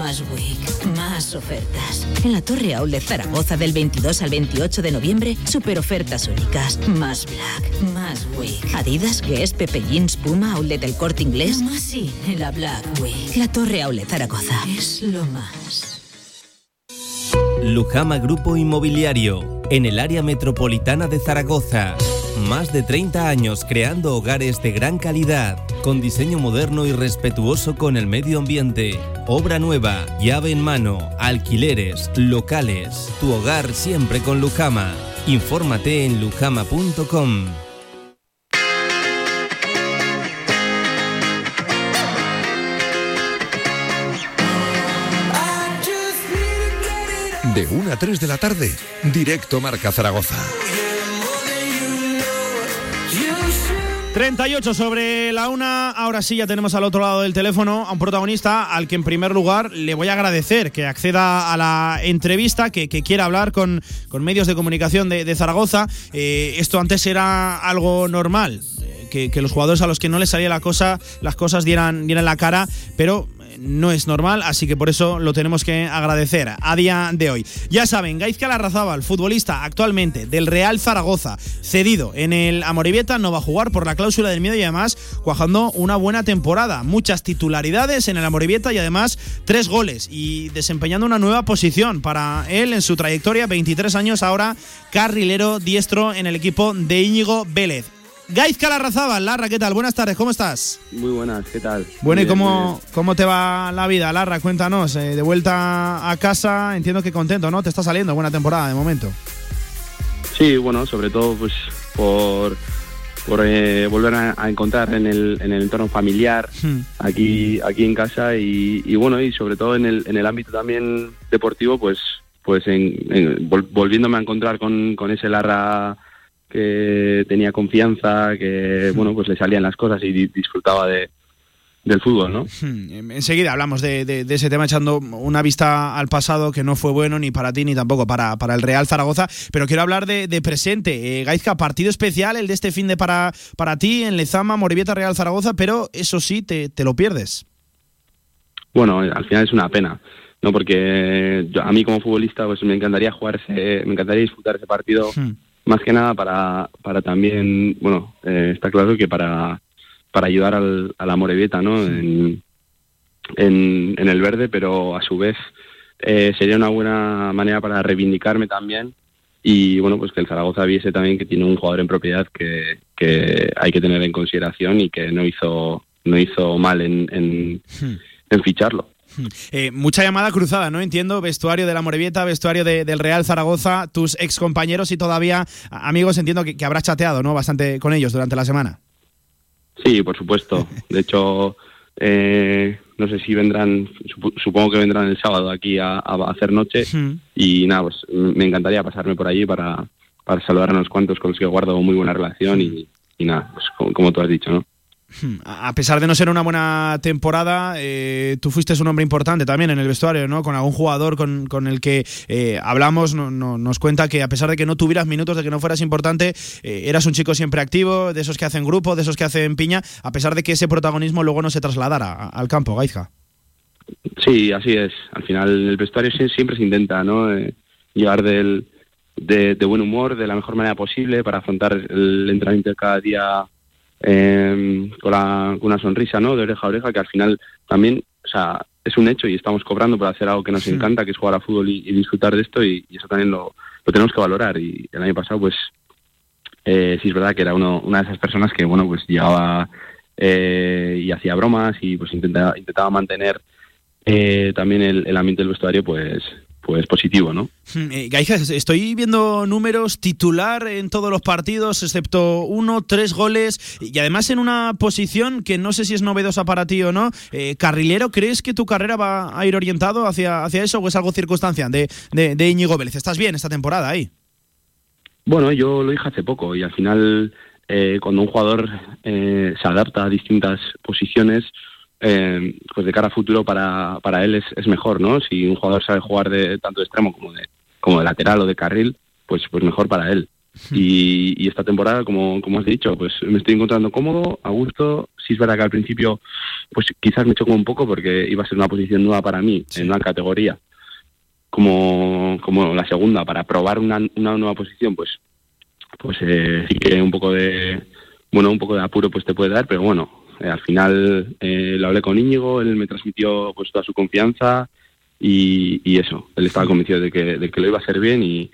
más Week, más ofertas. En la Torre Outlet Zaragoza del 22 al 28 de noviembre, super ofertas únicas. Más Black, más Week. Adidas, Guess, Pepe Jeans, Puma, Outlet del Corte Inglés. Más sí, en la Black Week. La Torre Outlet Zaragoza. Es lo más. Lujama Grupo Inmobiliario. En el área metropolitana de Zaragoza. Más de 30 años creando hogares de gran calidad, con diseño moderno y respetuoso con el medio ambiente. Obra nueva, llave en mano, alquileres, locales. Tu hogar siempre con Lujama. Infórmate en lujama.com. De 1 a 3 de la tarde, directo Marca Zaragoza. 38 sobre la una. Ahora sí, ya tenemos al otro lado del teléfono a un protagonista al que en primer lugar le voy a agradecer que acceda a la entrevista, que, quiera hablar con, con, medios de comunicación de, Zaragoza. Eh, esto antes era algo normal. Eh, que, los jugadores a los que no les salía la cosa, las cosas dieran, dieran la cara, pero no es normal, así que por eso lo tenemos que agradecer a día de hoy. Ya saben, Gaizka Larrazábal, futbolista actualmente del Real Zaragoza, cedido en el Amoribieta, no va a jugar por la cláusula del miedo y además cuajando una buena temporada. Muchas titularidades en el Amoribieta y además tres goles y desempeñando una nueva posición para él en su trayectoria, 23 años ahora, carrilero diestro en el equipo de Íñigo Vélez. Gaizka Larrazábal, Larra, ¿qué tal? Buenas tardes, ¿cómo estás? Muy buenas, ¿qué tal? Bueno, ¿y cómo, cómo te va la vida, Larra? Cuéntanos, eh, de vuelta a casa, entiendo que contento, ¿no? Te está saliendo buena temporada de momento. Sí, bueno, sobre todo pues por, por eh, volver a, encontrar en el, en el entorno familiar, hmm. aquí, aquí en casa y, bueno, y sobre todo en el, en el ámbito también deportivo, pues pues en, volviéndome a encontrar con, con ese Larra que tenía confianza, que bueno, pues le salían las cosas y disfrutaba de, del fútbol, ¿no? Hmm, enseguida hablamos de, ese tema echando una vista al pasado que no fue bueno ni para ti ni tampoco para, para el Real Zaragoza, pero quiero hablar de, presente. Eh, Gaizka, partido especial el de este fin de para, para ti en Lezama, Morevieta, Real Zaragoza, pero eso sí, te, te lo pierdes. Bueno, al final es una pena. No, porque a mí como futbolista pues me encantaría jugar me encantaría disfrutar ese partido hmm. Más que nada para, para también, bueno, eh, está claro que para para ayudar al, a la Morevieta ¿no? En, en, el verde, pero a su vez eh, sería una buena manera para reivindicarme también y bueno, pues que el Zaragoza viese también que tiene un jugador en propiedad que, que hay que tener en consideración y que no hizo, no hizo mal en, en, hmm. ficharlo. [laughs] Eh, mucha llamada cruzada, ¿no? Entiendo, vestuario de la Morevieta, vestuario del Real Zaragoza, tus ex compañeros y todavía amigos, entiendo que, que habrás chateado, ¿no? Bastante con ellos durante la semana. Sí, por supuesto. De hecho, eh, no sé si vendrán, supongo que vendrán el sábado aquí a, hacer noche y nada, pues me encantaría pasarme por allí para, para saludar a unos cuantos con los que guardo muy buena relación y, nada, pues como, tú has dicho, ¿no? A pesar de no ser una buena temporada, eh, tú fuiste un hombre importante también en el vestuario, ¿no? Con algún jugador con, con el que eh, hablamos, no, nos cuenta que a pesar de que no tuvieras minutos, de que no fueras importante, eh, eras un chico siempre activo, de esos que hacen grupo, de esos que hacen piña, a pesar de que ese protagonismo luego no se trasladara al campo, Gaizka. Sí, así es. Al final el vestuario siempre se intenta, ¿no? llegar del, de, de buen humor, de la mejor manera posible para afrontar el entrenamiento cada día eh, con, la, con, una sonrisa, ¿no? De oreja a oreja, que al final también, o sea, es un hecho y estamos cobrando por hacer algo que nos encanta, que es jugar a fútbol y, disfrutar de esto y, eso también lo, lo, tenemos que valorar. Y el año pasado, pues, eh, sí es verdad que era uno, una de esas personas que, bueno, pues llegaba eh, y hacía bromas y pues intentaba, intentaba mantener eh, también el, el ambiente del vestuario, pues, pues positivo, ¿no? Hmm, eh, estoy viendo números titular en todos los partidos, excepto uno, tres goles, y además en una posición que no sé si es novedosa para ti o no. Eh, carrilero, ¿crees que tu carrera va a ir orientado hacia, hacia eso o es algo circunstancia de, de, Íñigo Vélez? ¿Estás bien esta temporada ahí? Bueno, yo lo dije hace poco y al final eh, cuando un jugador se adapta a distintas posiciones, eh, pues de cara a futuro para, para él es, es, mejor, ¿no? Si un jugador sabe jugar de tanto de extremo como de, como de lateral o de carril, pues, pues mejor para él. Y, esta temporada, como, como has dicho, pues me estoy encontrando cómodo, a gusto. Sí es verdad que al principio, pues quizás me chocó un poco porque iba a ser una posición nueva para mí, en una categoría como, como la segunda, para probar una, una nueva posición, pues, pues eh, sí que un poco de, bueno, un poco de apuro pues te puede dar, pero bueno, eh, al final eh, lo hablé con Íñigo, él me transmitió pues toda su confianza y, eso, él estaba convencido de que, de que lo iba a hacer bien y,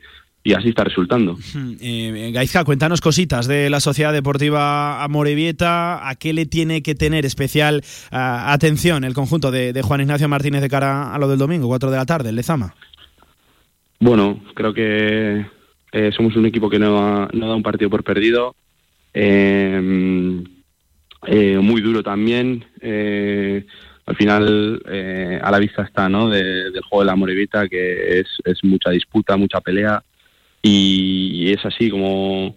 así está resultando. Eh, Gaizka, cuéntanos cositas de la Sociedad Deportiva Amorebieta, a qué le tiene que tener especial atención el conjunto de, Juan Ignacio Martínez de cara a lo del domingo, 4 de la tarde, el Lezama. Bueno, creo que somos un equipo que no, no da un partido por perdido. Eh, eh, muy duro también. Eh, al final, eh, a la vista está, ¿no? del juego de la Morevita, que es, es mucha disputa, mucha pelea. Y, es así como,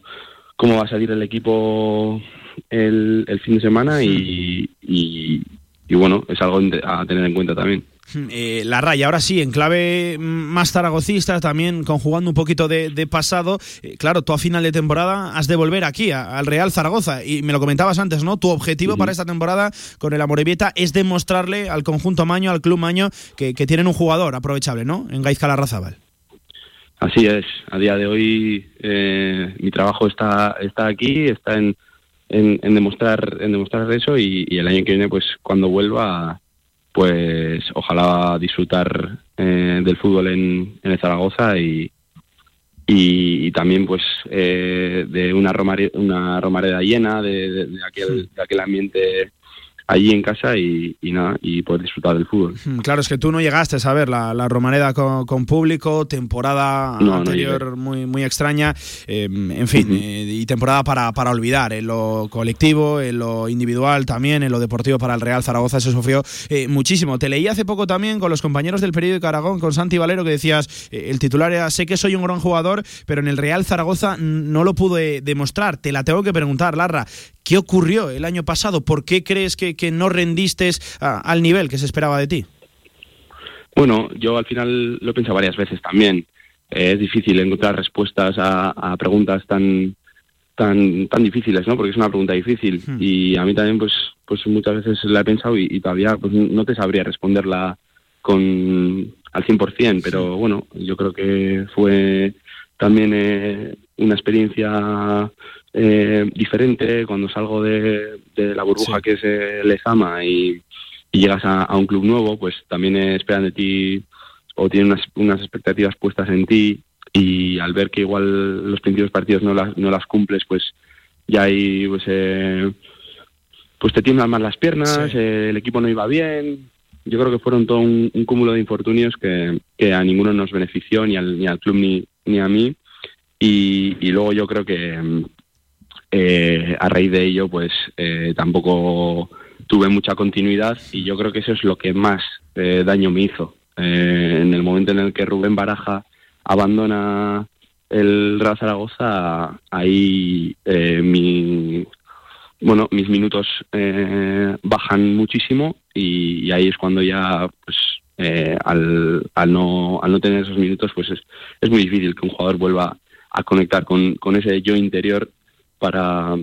como va a salir el equipo el, el fin de semana y, y, y bueno, es algo a tener en cuenta también. Eh, la raya, ahora sí, en clave más zaragocista, también conjugando un poquito de, pasado. Eh, claro, tú a final de temporada has de volver aquí, al Real Zaragoza. Y me lo comentabas antes, ¿no? Tu objetivo para esta temporada con el Amorebieta es demostrarle al conjunto Maño, al club Maño, que, tienen un jugador aprovechable, ¿no? En Gaizka Larrazábal. Así es. A día de hoy eh, mi trabajo está, está aquí, está en, en, demostrar, en demostrar eso y, y el año que viene, pues cuando vuelva pues ojalá disfrutar eh, del fútbol en, en Zaragoza y, y, también pues eh, de una, romare, una romareda llena, de, aquel, de aquel ambiente allí en casa y, nada, y poder disfrutar del fútbol. Mm, claro, es que tú no llegaste a ver la, la Romareda con, público, temporada anterior muy, muy extraña, em, en fin, eh, y temporada para, para olvidar, en lo colectivo, en lo individual también, en lo deportivo para el Real Zaragoza se sufrió eh, muchísimo. Te leí hace poco también con los compañeros del periódico Aragón, con Santi Valero, que decías, eh, el titular era, sé que soy un gran jugador, pero en el Real Zaragoza no lo pude demostrar. Te la tengo que preguntar, Larra, ¿qué ocurrió el año pasado? ¿Por qué crees que que no rendiste al nivel que se esperaba de ti? Bueno, yo al final lo he pensado varias veces también. Eh, es difícil encontrar respuestas a, preguntas tan tan tan difíciles, ¿no? Porque es una pregunta difícil hmm. y a mí también pues pues muchas veces la he pensado y, todavía pues no te sabría responderla con al 100%, pero bueno, yo creo que fue también eh, una experiencia eh, diferente cuando salgo de, la burbuja que es el Ezama y, llegas a, un club nuevo, pues también esperan de ti o tienen unas, expectativas puestas en ti y al ver que igual los principios partidos no las, no las cumples, pues ya ahí pues, eh, pues te tiemblan más las piernas, eh, el equipo no iba bien. Yo creo que fueron todo un, cúmulo de infortunios que, que, a ninguno nos benefició, ni al, ni al club ni, ni a mí. Y, y luego yo creo que, eh, a raíz de ello, pues eh, tampoco tuve mucha continuidad y yo creo que eso es lo que más eh, daño me hizo. en el momento en el que Rubén Baraja abandona el Real Zaragoza, ahí mi, bueno, mis minutos bajan muchísimo y, ahí es cuando ya, pues, al, al, no, al no tener esos minutos, pues es, es muy difícil que un jugador vuelva a conectar con, con ese yo interior para,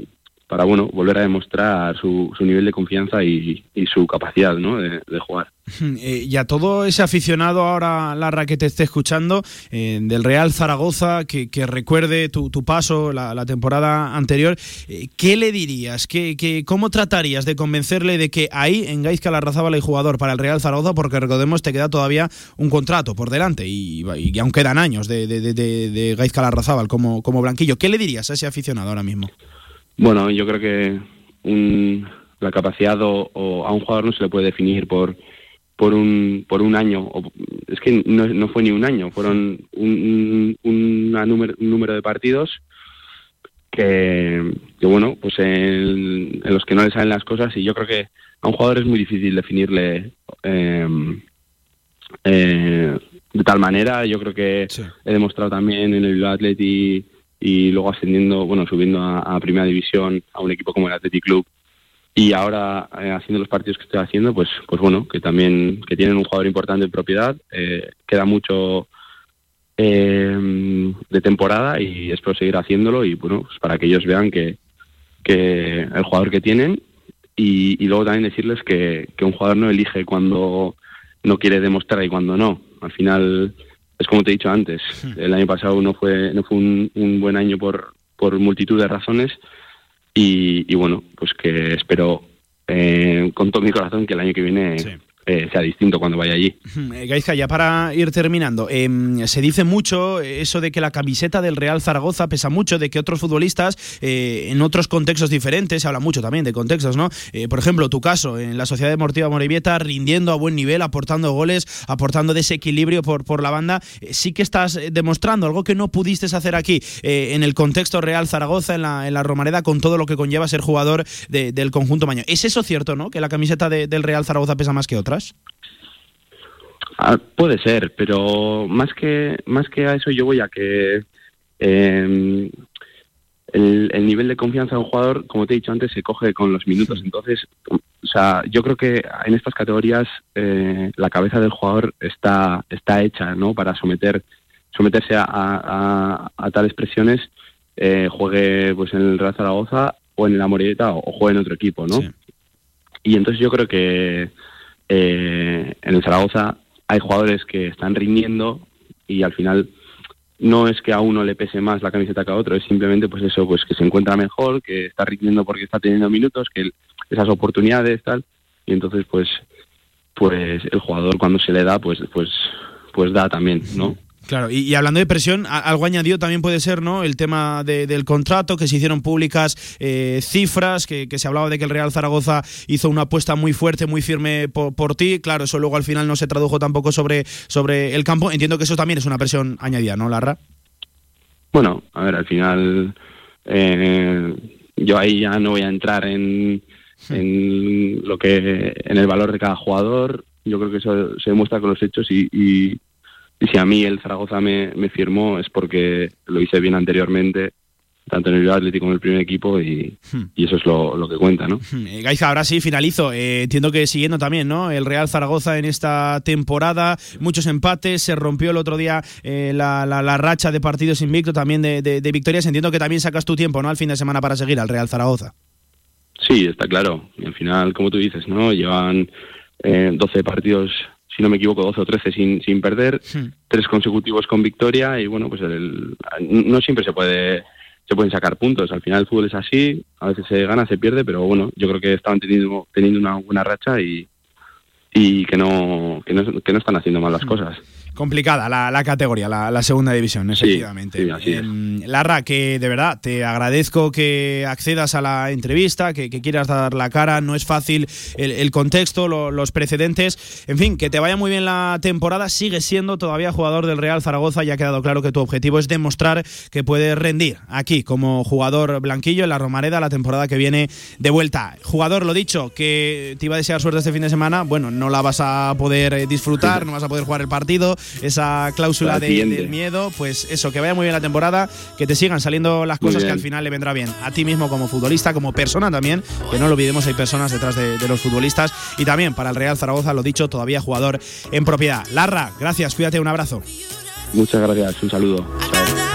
para bueno, volver a demostrar su, su nivel de confianza y, su capacidad ¿no? de, jugar. [laughs] Eh, y a todo ese aficionado ahora, Larra, que te esté escuchando, eh, del Real Zaragoza, que, recuerde tu, paso la, temporada anterior, eh, ¿qué le dirías? ¿Qué, cómo tratarías de convencerle de que ahí en Gaizka Larrazábal hay jugador para el Real Zaragoza? Porque recordemos, te queda todavía un contrato por delante y, y aún quedan años de, de, de, Larrazábal como, como blanquillo. ¿Qué le dirías a ese aficionado ahora mismo? Bueno, yo creo que la capacidad o, a un jugador no se le puede definir por por un por un año es que no, fue ni un año fueron un, número, un número de partidos que, bueno pues en, los que no le salen las cosas y yo creo que a un jugador es muy difícil definirle em, eh, de tal manera. Yo creo que he demostrado también en el Bilbao Atleti y luego ascendiendo, bueno, subiendo a, primera división a un equipo como el Athletic Club y ahora eh, haciendo los partidos que estoy haciendo, pues, pues bueno, que también que tienen un jugador importante en propiedad, eh, queda mucho eh, de temporada y espero seguir haciéndolo y bueno, pues para que ellos vean que, que el jugador que tienen y, y luego también decirles que, que un jugador no elige cuando no quiere demostrar y cuando no. Al final es como te he dicho antes, hmm. el año pasado no fue, no fue un, buen año por, por multitud de razones y, bueno, pues que espero eh, con todo mi corazón que el año que viene eh, sea distinto cuando vaya allí. Eh, Gaizka, ya para ir terminando, em, se dice mucho eso de que la camiseta del Real Zaragoza pesa mucho, de que otros futbolistas eh, en otros contextos diferentes, se habla mucho también de contextos, ¿no? por ejemplo, tu caso, en la Sociedad Deportiva Morevieta, rindiendo a buen nivel, aportando goles, aportando desequilibrio por, por la banda, sí que estás demostrando algo que no pudiste hacer aquí, en el contexto Real Zaragoza, en la, en la Romareda, con todo lo que conlleva ser jugador del conjunto maño. ¿Es eso cierto, no? Que la camiseta del Real Zaragoza pesa más que Ah, puede ser, pero más que más que a eso yo voy a que em, el, nivel de confianza de un jugador, como te he dicho antes, se coge con los minutos. Entonces, o sea, yo creo que en estas categorías eh, la cabeza del jugador está está hecha, ¿no? Para someter someterse a, tales presiones, eh, juegue pues en el Real Zaragoza o en la Moreta o, juegue en otro equipo, ¿no? Y entonces yo creo que eh, en el Zaragoza hay jugadores que están rindiendo y al final no es que a uno le pese más la camiseta que a otro, es simplemente pues eso, pues que se encuentra mejor, que está rindiendo porque está teniendo minutos, que esas oportunidades tal, y entonces pues pues el jugador cuando se le da pues pues pues da también, ¿no? Claro, y, hablando de presión, algo añadido también puede ser ¿no? el tema del contrato, que se hicieron públicas eh, cifras, que, se hablaba de que el Real Zaragoza hizo una apuesta muy fuerte, muy firme por, ti. Claro, eso luego al final no se tradujo tampoco sobre, sobre el campo. Entiendo que eso también es una presión añadida, ¿no, Larra? Bueno, a ver, al final eh, yo ahí ya no voy a entrar en, en lo que en el valor de cada jugador. Yo creo que eso se demuestra con los hechos y y si a mí el Zaragoza me, firmó es porque lo hice bien anteriormente, tanto en el Atlético como en el primer equipo y, hmm. eso es lo, que cuenta, ¿no? Hmm. Eh, Gaiza, ahora sí finalizo. Eh, entiendo que siguiendo también, ¿no? El Real Zaragoza en esta temporada, muchos empates, se rompió el otro día eh, la, la, racha de partidos invicto también de, de, victorias. Entiendo que también sacas tu tiempo, ¿no? Al fin de semana para seguir al Real Zaragoza. Sí, está claro. Y al final, como tú dices, ¿no? Llevan 12 partidos si no me equivoco, 12 o 13 sin, sin perder, tres consecutivos con victoria y bueno, pues el, no siempre se puede se pueden sacar puntos. Al final el fútbol es así, a veces se gana, se pierde, pero bueno, yo creo que estaban teniendo, teniendo una buena racha y, y que no, que no, que no están haciendo mal las hmm. cosas. Complicada la, categoría, la, segunda división, efectivamente. Sí, em, Larra, que de verdad te agradezco que accedas a la entrevista, que, quieras dar la cara, no es fácil el, contexto, los precedentes. En fin, que te vaya muy bien la temporada, sigues siendo todavía jugador del Real Zaragoza y ha quedado claro que tu objetivo es demostrar que puedes rendir aquí como jugador blanquillo en la Romareda la temporada que viene de vuelta. Jugador, lo dicho, que te iba a desear suerte este fin de semana, bueno, no la vas a poder disfrutar, no vas a poder jugar el partido esa cláusula de, del miedo, pues eso, que vaya muy bien la temporada, que te sigan saliendo las cosas que al final le vendrá bien a ti mismo como futbolista, como persona también, que no lo olvidemos, hay personas detrás de, los futbolistas y también para el Real Zaragoza, lo dicho, todavía jugador en propiedad. Larra, gracias, cuídate, un abrazo. Muchas gracias, un saludo.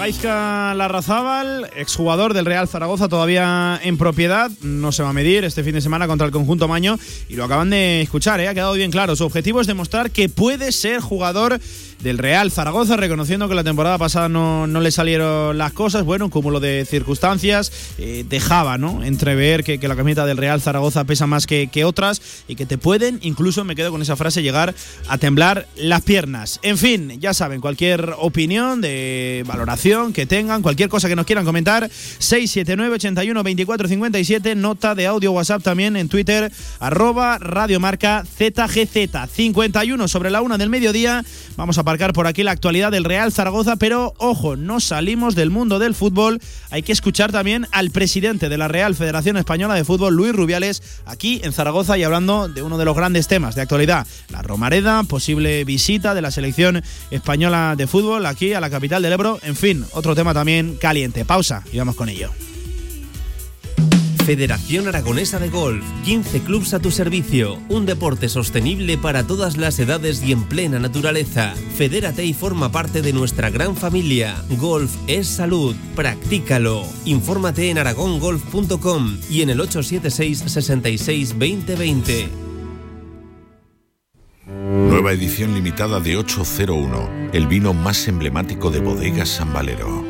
Gaizka Larrazábal, exjugador del Real Zaragoza, todavía en propiedad. No se va a medir este fin de semana contra el conjunto Maño. Y lo acaban de escuchar, ¿eh? ha quedado bien claro. Su objetivo es demostrar que puede ser jugador del Real Zaragoza, reconociendo que la temporada pasada no, no le salieron las cosas. Bueno, un cúmulo de circunstancias eh, dejaba ¿no? entrever que, que, la camiseta del Real Zaragoza pesa más que, que, otras y que te pueden, incluso me quedo con esa frase, llegar a temblar las piernas. En fin, ya saben, cualquier opinión de valoración que tengan, cualquier cosa que nos quieran comentar, 679 81 24 57, nota de audio WhatsApp también en Twitter, arroba radiomarca ZGZ 51 sobre la una del mediodía. Vamos a por aquí la actualidad del Real Zaragoza, pero ojo, no salimos del mundo del fútbol. Hay que escuchar también al presidente de la Real Federación Española de Fútbol, Luis Rubiales, aquí en Zaragoza y hablando de uno de los grandes temas de actualidad, la Romareda, posible visita de la selección española de fútbol aquí a la capital del Ebro. En fin, otro tema también caliente. Pausa y vamos con ello. Federación Aragonesa de Golf, 15 clubs a tu servicio, un deporte sostenible para todas las edades y en plena naturaleza. Fedérate y forma parte de nuestra gran familia. Golf es salud, practícalo. Infórmate en aragongolf.com y en el 876 66 2020. Nueva edición limitada de 801, el vino más emblemático de bodegas San Valero.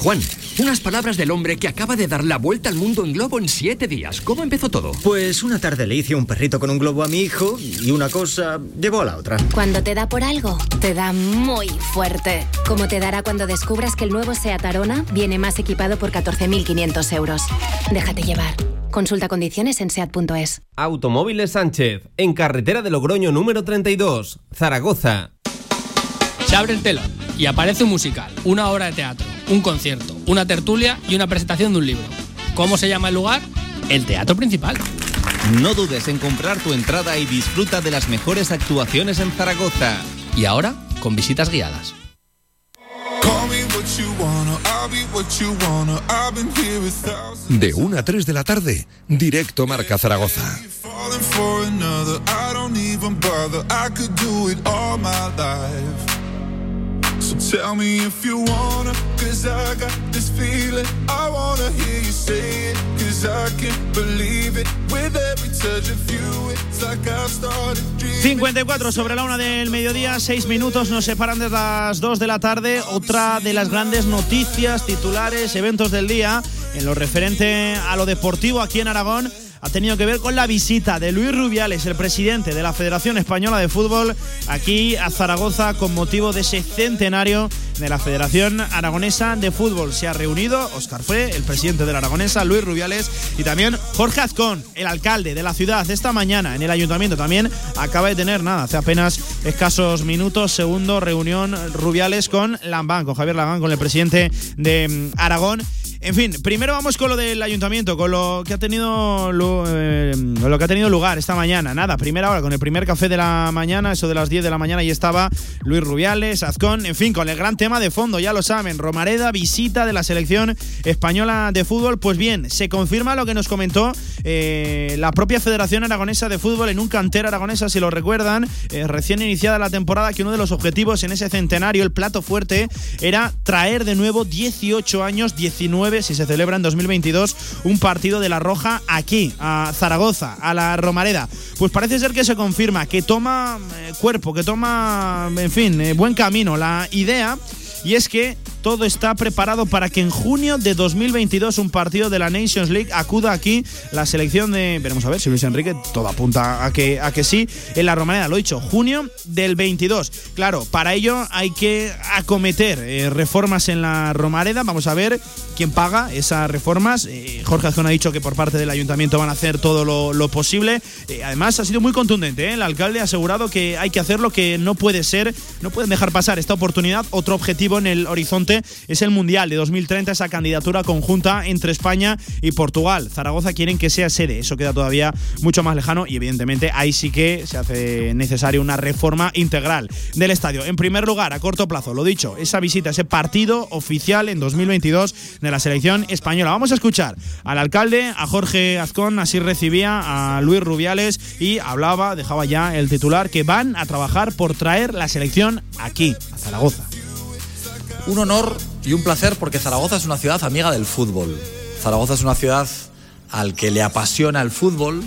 Juan, unas palabras del hombre que acaba de dar la vuelta al mundo en globo en siete días. ¿Cómo empezó todo? Pues una tarde le hice un perrito con un globo a mi hijo y una cosa llevó a la otra. Cuando te da por algo, te da muy fuerte. Como te dará cuando descubras que el nuevo SEAT Arona viene más equipado por 14.500 euros. Déjate llevar. Consulta condiciones en SEAT.es. Automóviles Sánchez, en carretera de Logroño número 32, Zaragoza. Se abre el telón y aparece un musical, una obra de teatro un concierto, una tertulia y una presentación de un libro. ¿Cómo se llama el lugar? El Teatro Principal. No dudes en comprar tu entrada y disfruta de las mejores actuaciones en Zaragoza. Y ahora con visitas guiadas. De 1 a 3 de la tarde, directo Marca Zaragoza. Tell me if you wanna, cause I got this feeling. I wanna hear you say it, cause I can't believe it. With every touch of you, it's like started dreaming. 54 sobre la una del mediodía, 6 minutos nos separan de las 2 de la tarde. Otra de las grandes noticias, titulares, eventos del día en lo referente a lo deportivo aquí en Aragón ha tenido que ver con la visita de Luis Rubiales, el presidente de la Federación Española de Fútbol, aquí a Zaragoza con motivo de ese centenario de la Federación Aragonesa de Fútbol. Se ha reunido Oscar Fue, el presidente de la Aragonesa, Luis Rubiales y también Jorge Azcón, el alcalde de la ciudad. Esta mañana en el ayuntamiento también acaba de tener nada, hace apenas escasos minutos, segundo reunión Rubiales con Lambán, con Javier Lambán, con el presidente de mm, Aragón. En fin, primero vamos con lo del ayuntamiento, con lo que ha tenido lo, eh, lo que ha tenido lugar esta mañana. Nada, primera hora con el primer café de la mañana, eso de las 10 de la mañana, y estaba Luis Rubiales, Azcón, en fin, con el gran tema de fondo, ya lo saben, Romareda, visita de la selección española de fútbol. Pues bien, se confirma lo que nos comentó eh, la propia Federación Aragonesa de Fútbol en un cantera aragonesa, si lo recuerdan, eh, recién iniciada la temporada, que uno de los objetivos en ese centenario, el plato fuerte, era traer de nuevo 18 años, 19 si se celebra en 2022 un partido de la Roja aquí, a Zaragoza, a la Romareda. Pues parece ser que se confirma, que toma eh, cuerpo, que toma, en fin, eh, buen camino la idea. Y es que todo está preparado para que en junio de 2022 un partido de la Nations League acuda aquí la selección de veremos a ver si Luis Enrique todo apunta a que a que sí en la Romareda lo he dicho junio del 22 claro para ello hay que acometer eh, reformas en la Romareda. Vamos a ver quién paga esas reformas. Eh, Jorge Azcón ha dicho que por parte del ayuntamiento van a hacer todo lo, posible. Eh, además ha sido muy contundente el alcalde ha asegurado que hay que hacer lo que no puede ser no pueden dejar pasar esta oportunidad. Otro objetivo en el horizonte es el Mundial de 2030, esa candidatura conjunta entre España y Portugal. Zaragoza quieren que sea sede, eso queda todavía mucho más lejano y evidentemente ahí sí que se hace necesaria una reforma integral del estadio. En primer lugar, a corto plazo, lo dicho, esa visita, ese partido oficial en 2022 de la selección española. Vamos a escuchar al alcalde, a Jorge Azcón, así recibía a Luis Rubiales y hablaba, dejaba ya el titular, que van a trabajar por traer la selección aquí, a Zaragoza un honor y un placer porque Zaragoza es una ciudad amiga del fútbol. Zaragoza es una ciudad al que le apasiona el fútbol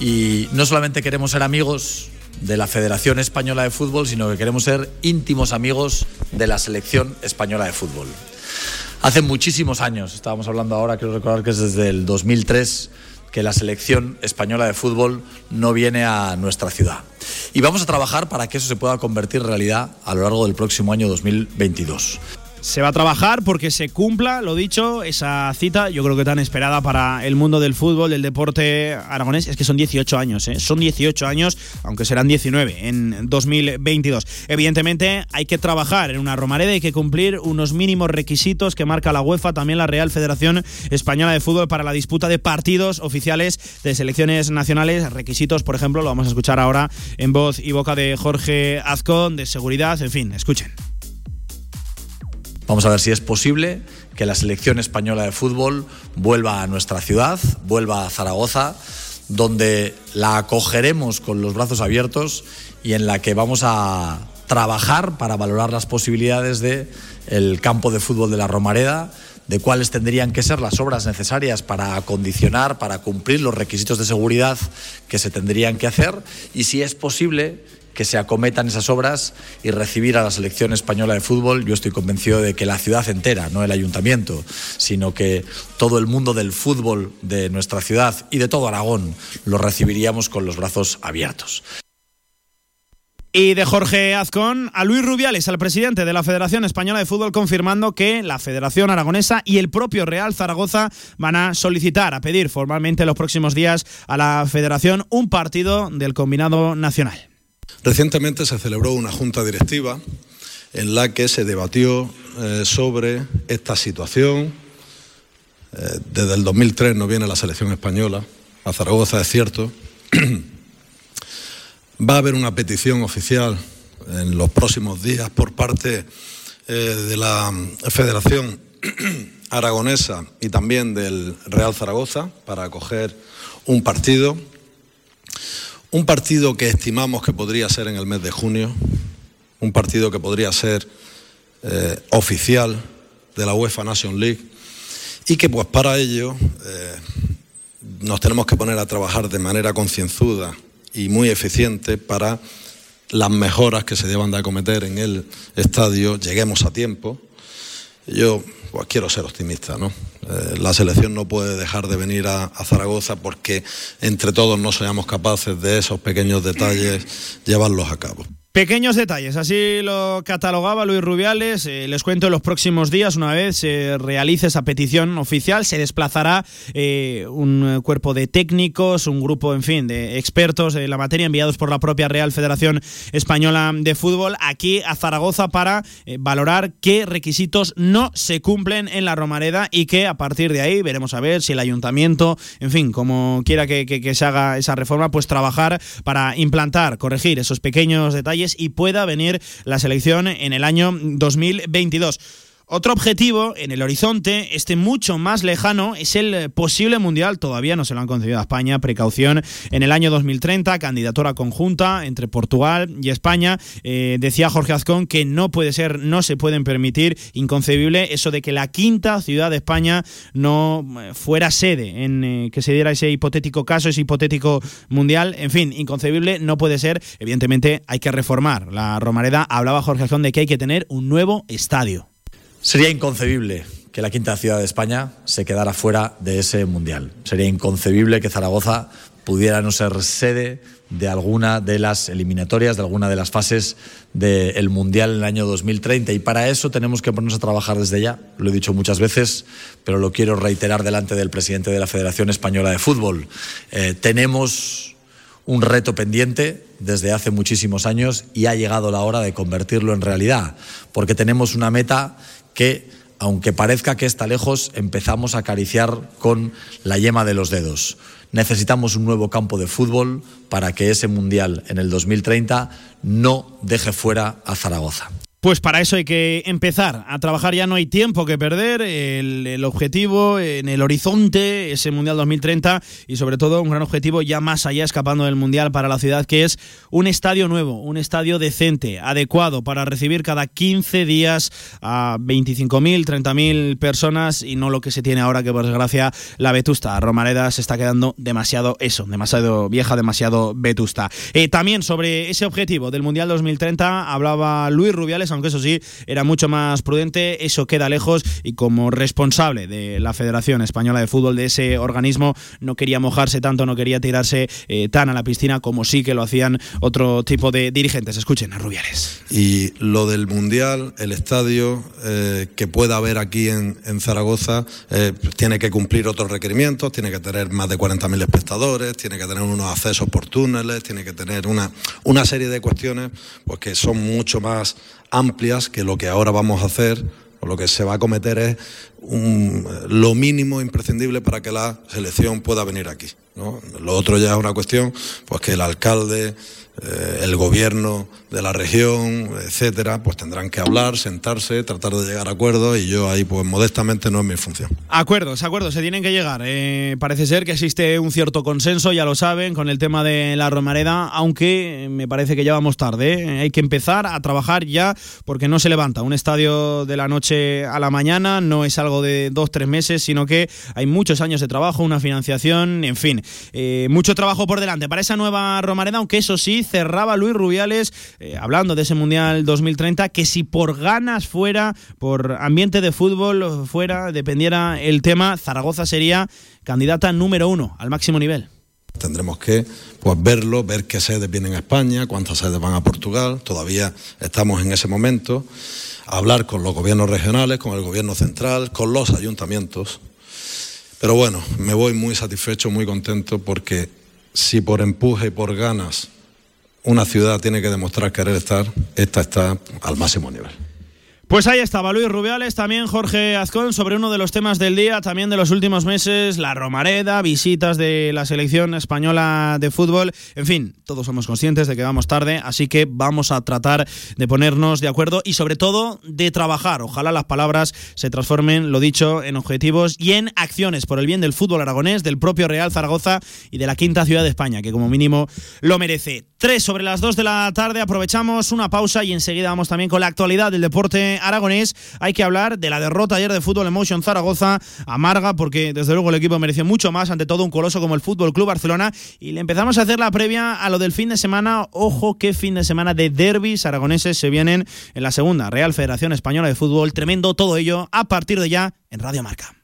y no solamente queremos ser amigos de la Federación Española de Fútbol, sino que queremos ser íntimos amigos de la Selección Española de Fútbol. Hace muchísimos años, estábamos hablando ahora, quiero recordar que es desde el 2003 que la selección española de fútbol no viene a nuestra ciudad. Y vamos a trabajar para que eso se pueda convertir en realidad a lo largo del próximo año 2022. Se va a trabajar porque se cumpla, lo dicho, esa cita, yo creo que tan esperada para el mundo del fútbol, del deporte aragonés, es que son 18 años, ¿eh? son 18 años, aunque serán 19 en 2022. Evidentemente hay que trabajar en una Romareda, hay que cumplir unos mínimos requisitos que marca la UEFA, también la Real Federación Española de Fútbol para la disputa de partidos oficiales de selecciones nacionales, requisitos, por ejemplo, lo vamos a escuchar ahora en voz y boca de Jorge Azcón, de seguridad, en fin, escuchen. Vamos a ver si es posible que la selección española de fútbol vuelva a nuestra ciudad, vuelva a Zaragoza, donde la acogeremos con los brazos abiertos y en la que vamos a trabajar para valorar las posibilidades de el campo de fútbol de la Romareda, de cuáles tendrían que ser las obras necesarias para acondicionar, para cumplir los requisitos de seguridad que se tendrían que hacer y si es posible que se acometan esas obras y recibir a la selección española de fútbol. Yo estoy convencido de que la ciudad entera, no el ayuntamiento, sino que todo el mundo del fútbol de nuestra ciudad y de todo Aragón lo recibiríamos con los brazos abiertos. Y de Jorge Azcón a Luis Rubiales, al presidente de la Federación Española de Fútbol, confirmando que la Federación Aragonesa y el propio Real Zaragoza van a solicitar, a pedir formalmente en los próximos días a la Federación un partido del combinado nacional. Recientemente se celebró una junta directiva en la que se debatió eh, sobre esta situación. Eh, desde el 2003 no viene la selección española, a Zaragoza es cierto. [clears throat] Va a haber una petición oficial en los próximos días por parte eh, de la Federación [clears throat] Aragonesa y también del Real Zaragoza para acoger un partido. Un partido que estimamos que podría ser en el mes de junio, un partido que podría ser eh, oficial de la UEFA Nation League y que pues para ello eh, nos tenemos que poner a trabajar de manera concienzuda y muy eficiente para las mejoras que se deban de acometer en el estadio, lleguemos a tiempo. Yo pues, quiero ser optimista, ¿no? Eh, la selección no puede dejar de venir a, a, Zaragoza porque entre todos no seamos capaces de esos pequeños detalles llevarlos a cabo. Pequeños detalles, así lo catalogaba Luis Rubiales. Eh, les cuento en los próximos días, una vez se realice esa petición oficial, se desplazará eh, un cuerpo de técnicos, un grupo, en fin, de expertos de la materia enviados por la propia Real Federación Española de Fútbol aquí a Zaragoza para eh, valorar qué requisitos no se cumplen en la Romareda y que a partir de ahí veremos a ver si el ayuntamiento, en fin, como quiera que se haga esa reforma, pues trabajar para implantar, corregir esos pequeños detalles y pueda venir la selección en el año 2022. Otro objetivo en el horizonte, este mucho más lejano, es el posible mundial. Todavía no se lo han concedido a España. Precaución en el año 2030, candidatura conjunta entre Portugal y España. Eh, decía Jorge Azcón que no puede ser, no se pueden permitir, inconcebible, eso de que la quinta ciudad de España no eh, fuera sede en eh, que se diera ese hipotético caso, ese hipotético mundial. En fin, inconcebible, no puede ser. Evidentemente hay que reformar. La Romareda hablaba Jorge Azcón de que hay que tener un nuevo estadio. Sería inconcebible que la quinta ciudad de España se quedara fuera de ese mundial. Sería inconcebible que Zaragoza pudiera no ser sede de alguna de las eliminatorias, de alguna de las fases del Mundial en el año 2030. Y para eso tenemos que ponernos a trabajar desde ya. Lo he dicho muchas veces, pero lo quiero reiterar delante del presidente de la Federación Española de Fútbol. Eh, tenemos un reto pendiente desde hace muchísimos años y ha llegado la hora de convertirlo en realidad, porque tenemos una meta que, aunque parezca que está lejos, empezamos a acariciar con la yema de los dedos. Necesitamos un nuevo campo de fútbol para que ese Mundial en el 2030 no deje fuera a Zaragoza. Pues para eso hay que empezar. A trabajar, ya no hay tiempo que perder, el, objetivo en el horizonte, ese Mundial 2030 y sobre todo un gran objetivo ya más allá escapando del Mundial para la ciudad, que es un estadio nuevo, un estadio decente, adecuado para recibir cada 15 días a 25.000, 30.000 personas y no lo que se tiene ahora, que por desgracia la vetusta. Romareda se está quedando demasiado eso, demasiado vieja, demasiado vetusta. Eh, también sobre ese objetivo del Mundial 2030 hablaba Luis Rubiales, aunque eso sí, era mucho más prudente, eso queda lejos y como responsable de la Federación Española de Fútbol, de ese organismo, no quería mojarse tanto, no quería tirarse eh, tan a la piscina como sí que lo hacían otro tipo de dirigentes. Escuchen a Rubiales. Y lo del Mundial, el estadio eh, que pueda haber aquí en, Zaragoza, eh, tiene que cumplir otros requerimientos, tiene que tener más de 40.000 espectadores, tiene que tener unos accesos por túneles, tiene que tener una, una serie de cuestiones pues, que son mucho más amplias que lo que ahora vamos a hacer o lo que se va a cometer es lo mínimo imprescindible para que la selección pueda venir aquí. Lo otro ya es una cuestión, pues que el alcalde, eh, el gobierno de la región, etcétera, pues tendrán que hablar, sentarse, tratar de llegar a acuerdos y yo ahí pues modestamente no es mi función. Acuerdos, acuerdos, se tienen que llegar. Eh, parece ser que existe un cierto consenso, ya lo saben, con el tema de la Romareda, aunque me parece que ya vamos tarde. ¿eh? Hay que empezar a trabajar ya porque no se levanta. Un estadio de la noche a la mañana no es algo de dos, tres meses, sino que hay muchos años de trabajo, una financiación, en fin, eh, mucho trabajo por delante para esa nueva Romareda, aunque eso sí, cerraba Luis Rubiales eh, hablando de ese Mundial 2030, que si por ganas fuera, por ambiente de fútbol fuera, dependiera el tema, Zaragoza sería candidata número uno al máximo nivel. Tendremos que pues, verlo, ver qué sedes vienen a España, cuántas sedes van a Portugal, todavía estamos en ese momento, hablar con los gobiernos regionales, con el gobierno central, con los ayuntamientos. Pero bueno, me voy muy satisfecho, muy contento, porque si por empuje y por ganas una ciudad tiene que demostrar querer estar, esta está al máximo nivel. Pues ahí estaba Luis Rubiales, también Jorge Azcón, sobre uno de los temas del día, también de los últimos meses, la Romareda, visitas de la selección española de fútbol. En fin, todos somos conscientes de que vamos tarde, así que vamos a tratar de ponernos de acuerdo y sobre todo de trabajar. Ojalá las palabras se transformen, lo dicho, en objetivos y en acciones por el bien del fútbol aragonés, del propio Real Zaragoza y de la quinta ciudad de España, que como mínimo lo merece. Tres sobre las dos de la tarde, aprovechamos una pausa y enseguida vamos también con la actualidad del deporte aragonés. Hay que hablar de la derrota ayer de Fútbol Emotion Zaragoza, amarga, porque desde luego el equipo mereció mucho más ante todo un coloso como el Fútbol Club Barcelona. Y le empezamos a hacer la previa a lo del fin de semana. Ojo, qué fin de semana de derbis aragoneses se vienen en la segunda Real Federación Española de Fútbol. Tremendo todo ello a partir de ya en Radio Marca.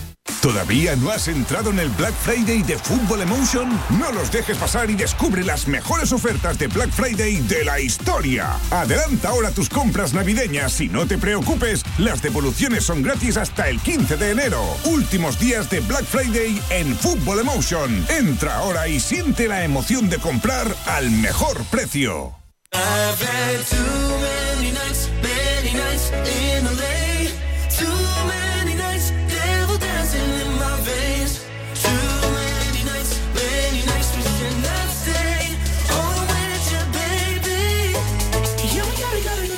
¿Todavía no has entrado en el Black Friday de Football Emotion? No los dejes pasar y descubre las mejores ofertas de Black Friday de la historia. Adelanta ahora tus compras navideñas y no te preocupes, las devoluciones son gratis hasta el 15 de enero. Últimos días de Black Friday en Football Emotion. Entra ahora y siente la emoción de comprar al mejor precio.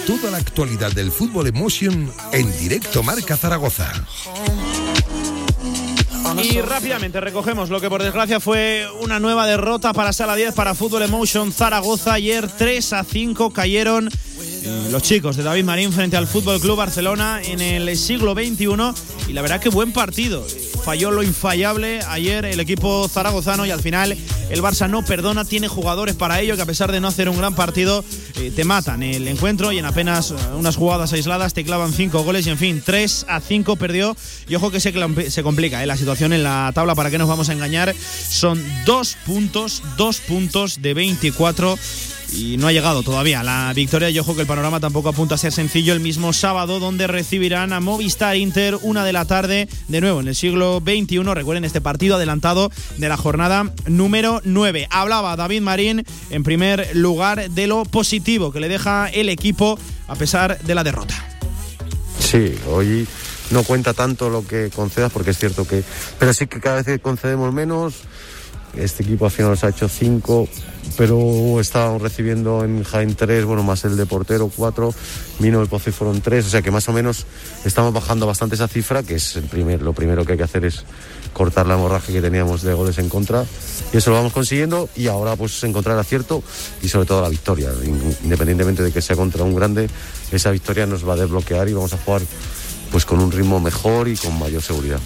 Toda la actualidad del fútbol emotion en directo Marca Zaragoza. Y rápidamente recogemos lo que por desgracia fue una nueva derrota para Sala 10 para Fútbol Emotion Zaragoza. Ayer 3 a 5 cayeron eh, los chicos de David Marín frente al Fútbol Club Barcelona en el siglo XXI. Y la verdad que buen partido. Falló lo infallable ayer el equipo zaragozano y al final el Barça no perdona, tiene jugadores para ello que a pesar de no hacer un gran partido eh, te matan el encuentro y en apenas eh, unas jugadas aisladas te clavan cinco goles y en fin, 3 a 5 perdió. Y ojo que se, se complica eh, la situación en la tabla, para que nos vamos a engañar, son dos puntos, dos puntos de 24 y no ha llegado todavía la victoria. Y ojo que el panorama tampoco apunta a ser sencillo el mismo sábado, donde recibirán a Movistar Inter una de la tarde, de nuevo en el siglo XXI. Recuerden este partido adelantado de la jornada número 9. Hablaba David Marín en primer lugar de lo positivo que le deja el equipo a pesar de la derrota. Sí, hoy no cuenta tanto lo que concedas porque es cierto que pero sí que cada vez que concedemos menos este equipo al final nos ha hecho 5 pero estábamos recibiendo en Jaén 3 bueno más el de portero 4 Mino el Pozo fueron 3 o sea que más o menos estamos bajando bastante esa cifra que es el lo primero que hay que hacer es cortar la hemorragia que teníamos de goles en contra y eso lo vamos consiguiendo y ahora pues encontrar acierto y sobre todo la victoria independientemente de que sea contra un grande esa victoria nos va a desbloquear y vamos a jugar pues con un ritmo mejor y con mayor seguridad.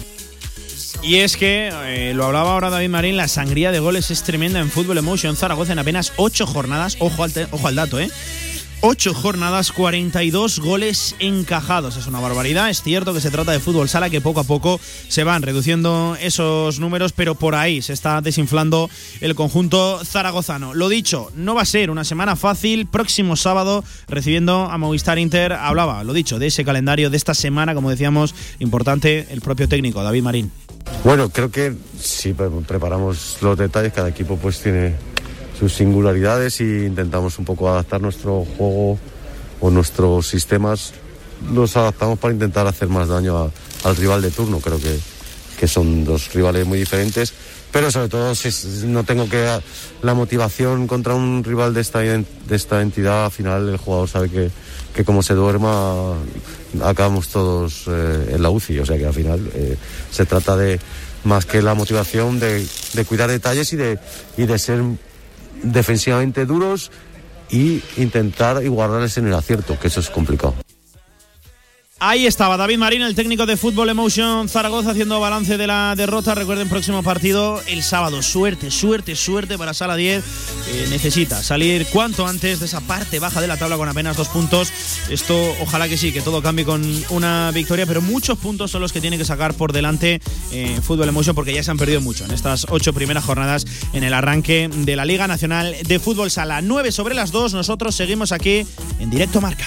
Y es que, eh, lo hablaba ahora David Marín, la sangría de goles es tremenda en Fútbol Emotion Zaragoza en apenas 8 jornadas. Ojo al, ojo al dato, ¿eh? 8 jornadas, 42 goles encajados. Es una barbaridad. Es cierto que se trata de fútbol sala, que poco a poco se van reduciendo esos números, pero por ahí se está desinflando el conjunto zaragozano. Lo dicho, no va a ser una semana fácil. Próximo sábado, recibiendo a Movistar Inter, hablaba, lo dicho, de ese calendario de esta semana, como decíamos, importante el propio técnico, David Marín. Bueno, creo que si preparamos los detalles, cada equipo pues tiene sus singularidades e intentamos un poco adaptar nuestro juego o nuestros sistemas, los adaptamos para intentar hacer más daño al rival de turno. Creo que que son dos rivales muy diferentes, pero sobre todo si no tengo que la motivación contra un rival de esta, de esta entidad, al final el jugador sabe que, que como se duerma acabamos todos eh, en la UCI, o sea que al final eh, se trata de más que la motivación de, de cuidar detalles y de, y de ser defensivamente duros y intentar igualarles en el acierto, que eso es complicado. Ahí estaba David Marín, el técnico de Fútbol Emotion Zaragoza, haciendo balance de la derrota. Recuerden, próximo partido el sábado. Suerte, suerte, suerte para Sala 10. necesita salir cuanto antes de esa parte baja de la tabla con apenas dos puntos. Esto, ojalá que sí, que todo cambie con una victoria, pero muchos puntos son los que tiene que sacar por delante eh, Fútbol Emotion porque ya se han perdido mucho en estas ocho primeras jornadas en el arranque de la Liga Nacional de Fútbol Sala. 9 sobre las 2. Nosotros seguimos aquí en directo marca.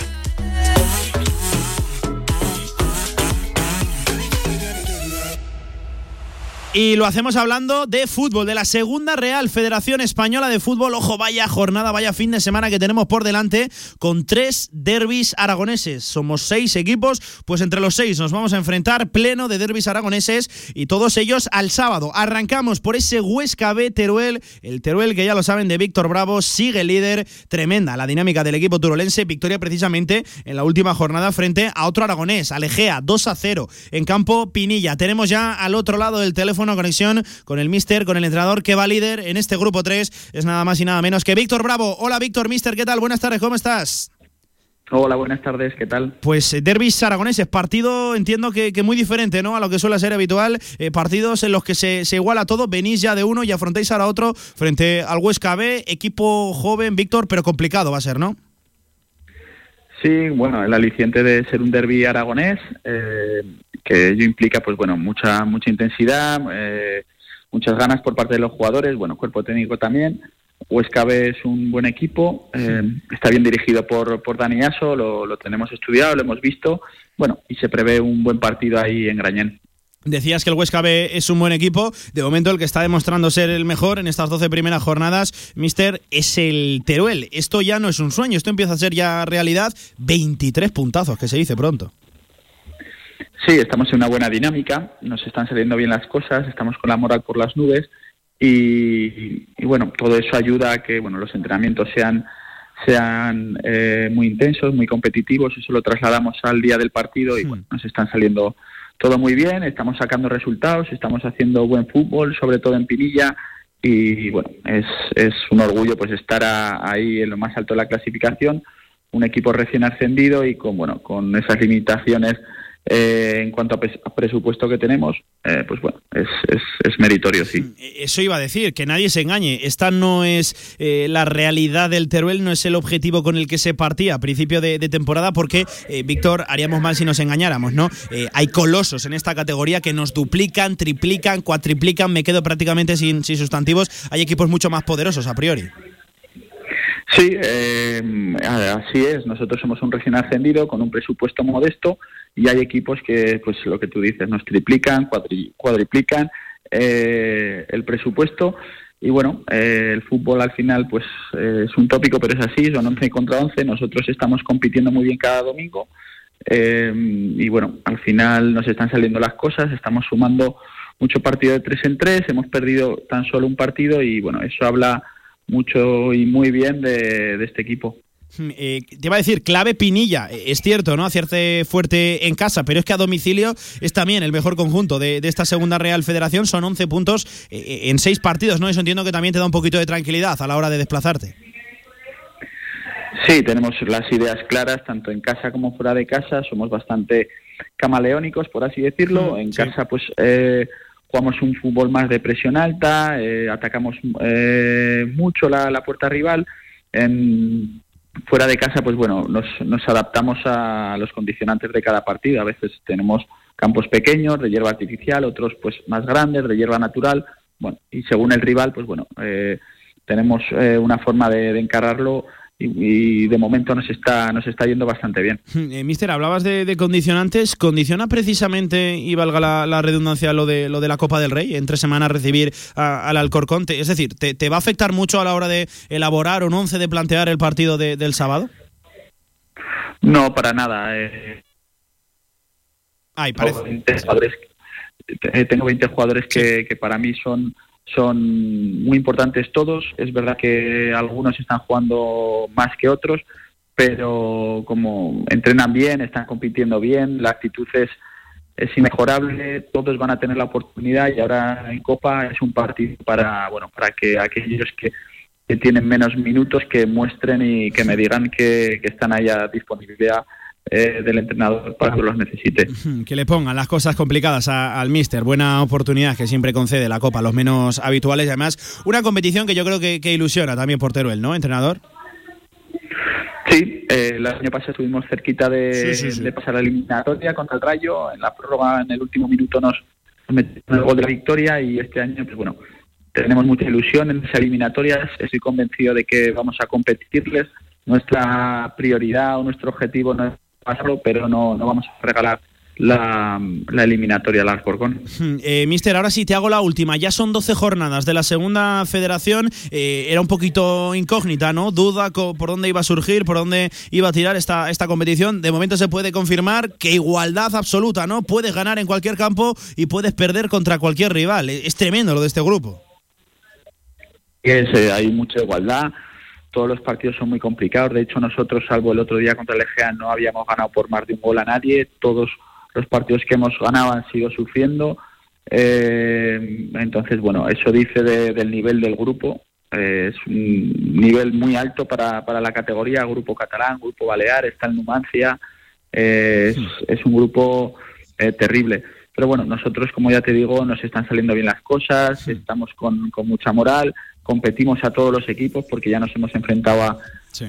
Y lo hacemos hablando de fútbol, de la segunda Real Federación Española de Fútbol. Ojo, vaya jornada, vaya fin de semana que tenemos por delante con tres derbis aragoneses. Somos seis equipos, pues entre los seis nos vamos a enfrentar pleno de derbis aragoneses y todos ellos al sábado. Arrancamos por ese Huesca B Teruel, el Teruel que ya lo saben de Víctor Bravo, sigue líder, tremenda la dinámica del equipo turolense, victoria precisamente en la última jornada frente a otro aragonés, Alejea, 2 a 0 en campo Pinilla. Tenemos ya al otro lado del teléfono una conexión con el mister, con el entrenador que va líder en este grupo 3. Es nada más y nada menos que Víctor Bravo. Hola Víctor, mister, ¿qué tal? Buenas tardes, ¿cómo estás? Hola, buenas tardes, ¿qué tal? Pues eh, derbis aragoneses, partido entiendo que, muy diferente ¿no? a lo que suele ser habitual, eh, partidos en los que se, se, iguala todo, venís ya de uno y afrontáis ahora otro frente al Huesca B, equipo joven, Víctor, pero complicado va a ser, ¿no? Sí, bueno, el aliciente de ser un derby aragonés, eh, que ello implica, pues bueno, mucha mucha intensidad, eh, muchas ganas por parte de los jugadores, bueno, cuerpo técnico también. Huesca B es un buen equipo, eh, está bien dirigido por, por Dani Aso, lo, lo tenemos estudiado, lo hemos visto, bueno, y se prevé un buen partido ahí en Grañén. Decías que el Huesca B es un buen equipo. De momento, el que está demostrando ser el mejor en estas 12 primeras jornadas, Mister, es el Teruel. Esto ya no es un sueño, esto empieza a ser ya realidad. 23 puntazos, que se dice pronto. Sí, estamos en una buena dinámica, nos están saliendo bien las cosas, estamos con la moral por las nubes y, bueno, todo eso ayuda a que bueno los entrenamientos sean sean eh, muy intensos, muy competitivos. Eso lo trasladamos al día del partido y bueno, nos están saliendo todo muy bien, estamos sacando resultados, estamos haciendo buen fútbol, sobre todo en Pinilla, y bueno, es, es un orgullo pues estar ahí en lo más alto de la clasificación, un equipo recién ascendido y con bueno, con esas limitaciones eh, en cuanto a, presupuesto que tenemos, eh, pues bueno, es, es, meritorio, sí. Mm, eso iba a decir, que nadie se engañe. Esta no es eh, la realidad del Teruel, no es el objetivo con el que se partía a principio de, temporada, porque, Víctor, haríamos mal si nos engañáramos, ¿no? hay colosos en esta categoría que nos duplican, triplican, cuatriplican, me quedo prácticamente sin, sin sustantivos. Hay equipos mucho más poderosos a priori. Sí, así es. Nosotros somos un recién ascendido con un presupuesto modesto y hay equipos que, pues lo que tú dices, nos triplican, cuadriplican eh, el presupuesto y bueno, eh, el fútbol al final pues eh, es un tópico, pero es así, son 11 contra 11, nosotros estamos compitiendo muy bien cada domingo y bueno, al final nos están saliendo las cosas, estamos sumando mucho partido de tres en tres, hemos perdido tan solo un partido y bueno, eso habla mucho y muy bien de este equipo. Eh, te iba a decir, clave Pinilla. Eh, es cierto, ¿no? Hacerte fuerte en casa, pero es que a domicilio es también el mejor conjunto de, esta segunda Real Federación. Son 11 puntos eh, en 6 partidos, ¿no? Eso entiendo que también te da un poquito de tranquilidad a la hora de desplazarte. Sí, tenemos las ideas claras, tanto en casa como fuera de casa. Somos bastante camaleónicos, por así decirlo. En casa, pues. jugamos un fútbol más de presión alta, atacamos mucho la, la puerta rival. En, fuera de casa, pues bueno, nos, nos adaptamos a los condicionantes de cada partido. A veces tenemos campos pequeños de hierba artificial, otros pues más grandes de hierba natural. Bueno, y según el rival, pues bueno, eh, tenemos eh, una forma de, de encararlo y, de momento nos está, nos está yendo bastante bien. [laughs] Eh, mister, hablabas de, condicionantes. ¿Condiciona precisamente, y valga la, redundancia, lo de, lo de la Copa del Rey, entre semanas recibir al Alcorcón? Es decir, ¿te, va a afectar mucho a la hora de elaborar un once, de plantear el partido del sábado? No, para nada. Eh. Ay, parece. eh, tengo 20 jugadores que, que para mí son son muy importantes todos. Es verdad que algunos están jugando más que otros, pero como entrenan bien, están compitiendo bien, la actitud es, es inmejorable, todos van a tener la oportunidad y ahora en Copa es un partido para, bueno, para que aquellos que, que tienen menos minutos que muestren y que me digan que, que están ahí a disponibilidad eh, del entrenador para que los necesite. [laughs] Que le pongan las cosas complicadas a- al míster. Buena oportunidad que siempre concede la Copa los menos habituales y además una competición que yo creo que, que ilusiona también por Teruel, ¿no, entrenador? Sí, eh, el año pasado estuvimos cerquita de, Sí, sí, sí. de pasar la eliminatoria contra el Rayo. En la prórroga, en el último minuto, nos nos metieron el gol de la victoria y este año, pues bueno, tenemos mucha ilusión en esas eliminatorias. Estoy convencido de que vamos a competirles. Nuestra prioridad o nuestro objetivo no es pasarlo, pero no, no vamos a regalar la, la eliminatoria al Alcorcón. Hmm, Eh, mister, ahora sí te hago la última. Ya son 12 jornadas de la segunda federación. Eh, era un poquito incógnita, ¿no? Duda por dónde iba a surgir, por dónde iba a tirar esta, esta competición. De momento se puede confirmar que igualdad absoluta, ¿no? Puedes ganar en cualquier campo y puedes perder contra cualquier rival. Es tremendo lo de este grupo. Es, eh, hay mucha igualdad, todos los partidos son muy complicados. De hecho, nosotros, salvo el otro día contra el Egea, no habíamos ganado por más de un gol a nadie. Todos los partidos que hemos ganado han sido sufriendo. Eh, entonces, bueno, eso dice de- del nivel del grupo. Eh, es un nivel muy alto para, para la categoría, grupo catalán, grupo balear, está el Numancia. Eh, es, es un grupo eh, terrible. Pero bueno, nosotros, como ya te digo, nos están saliendo bien las cosas, estamos con, con mucha moral, competimos a todos los equipos porque ya nos hemos enfrentado a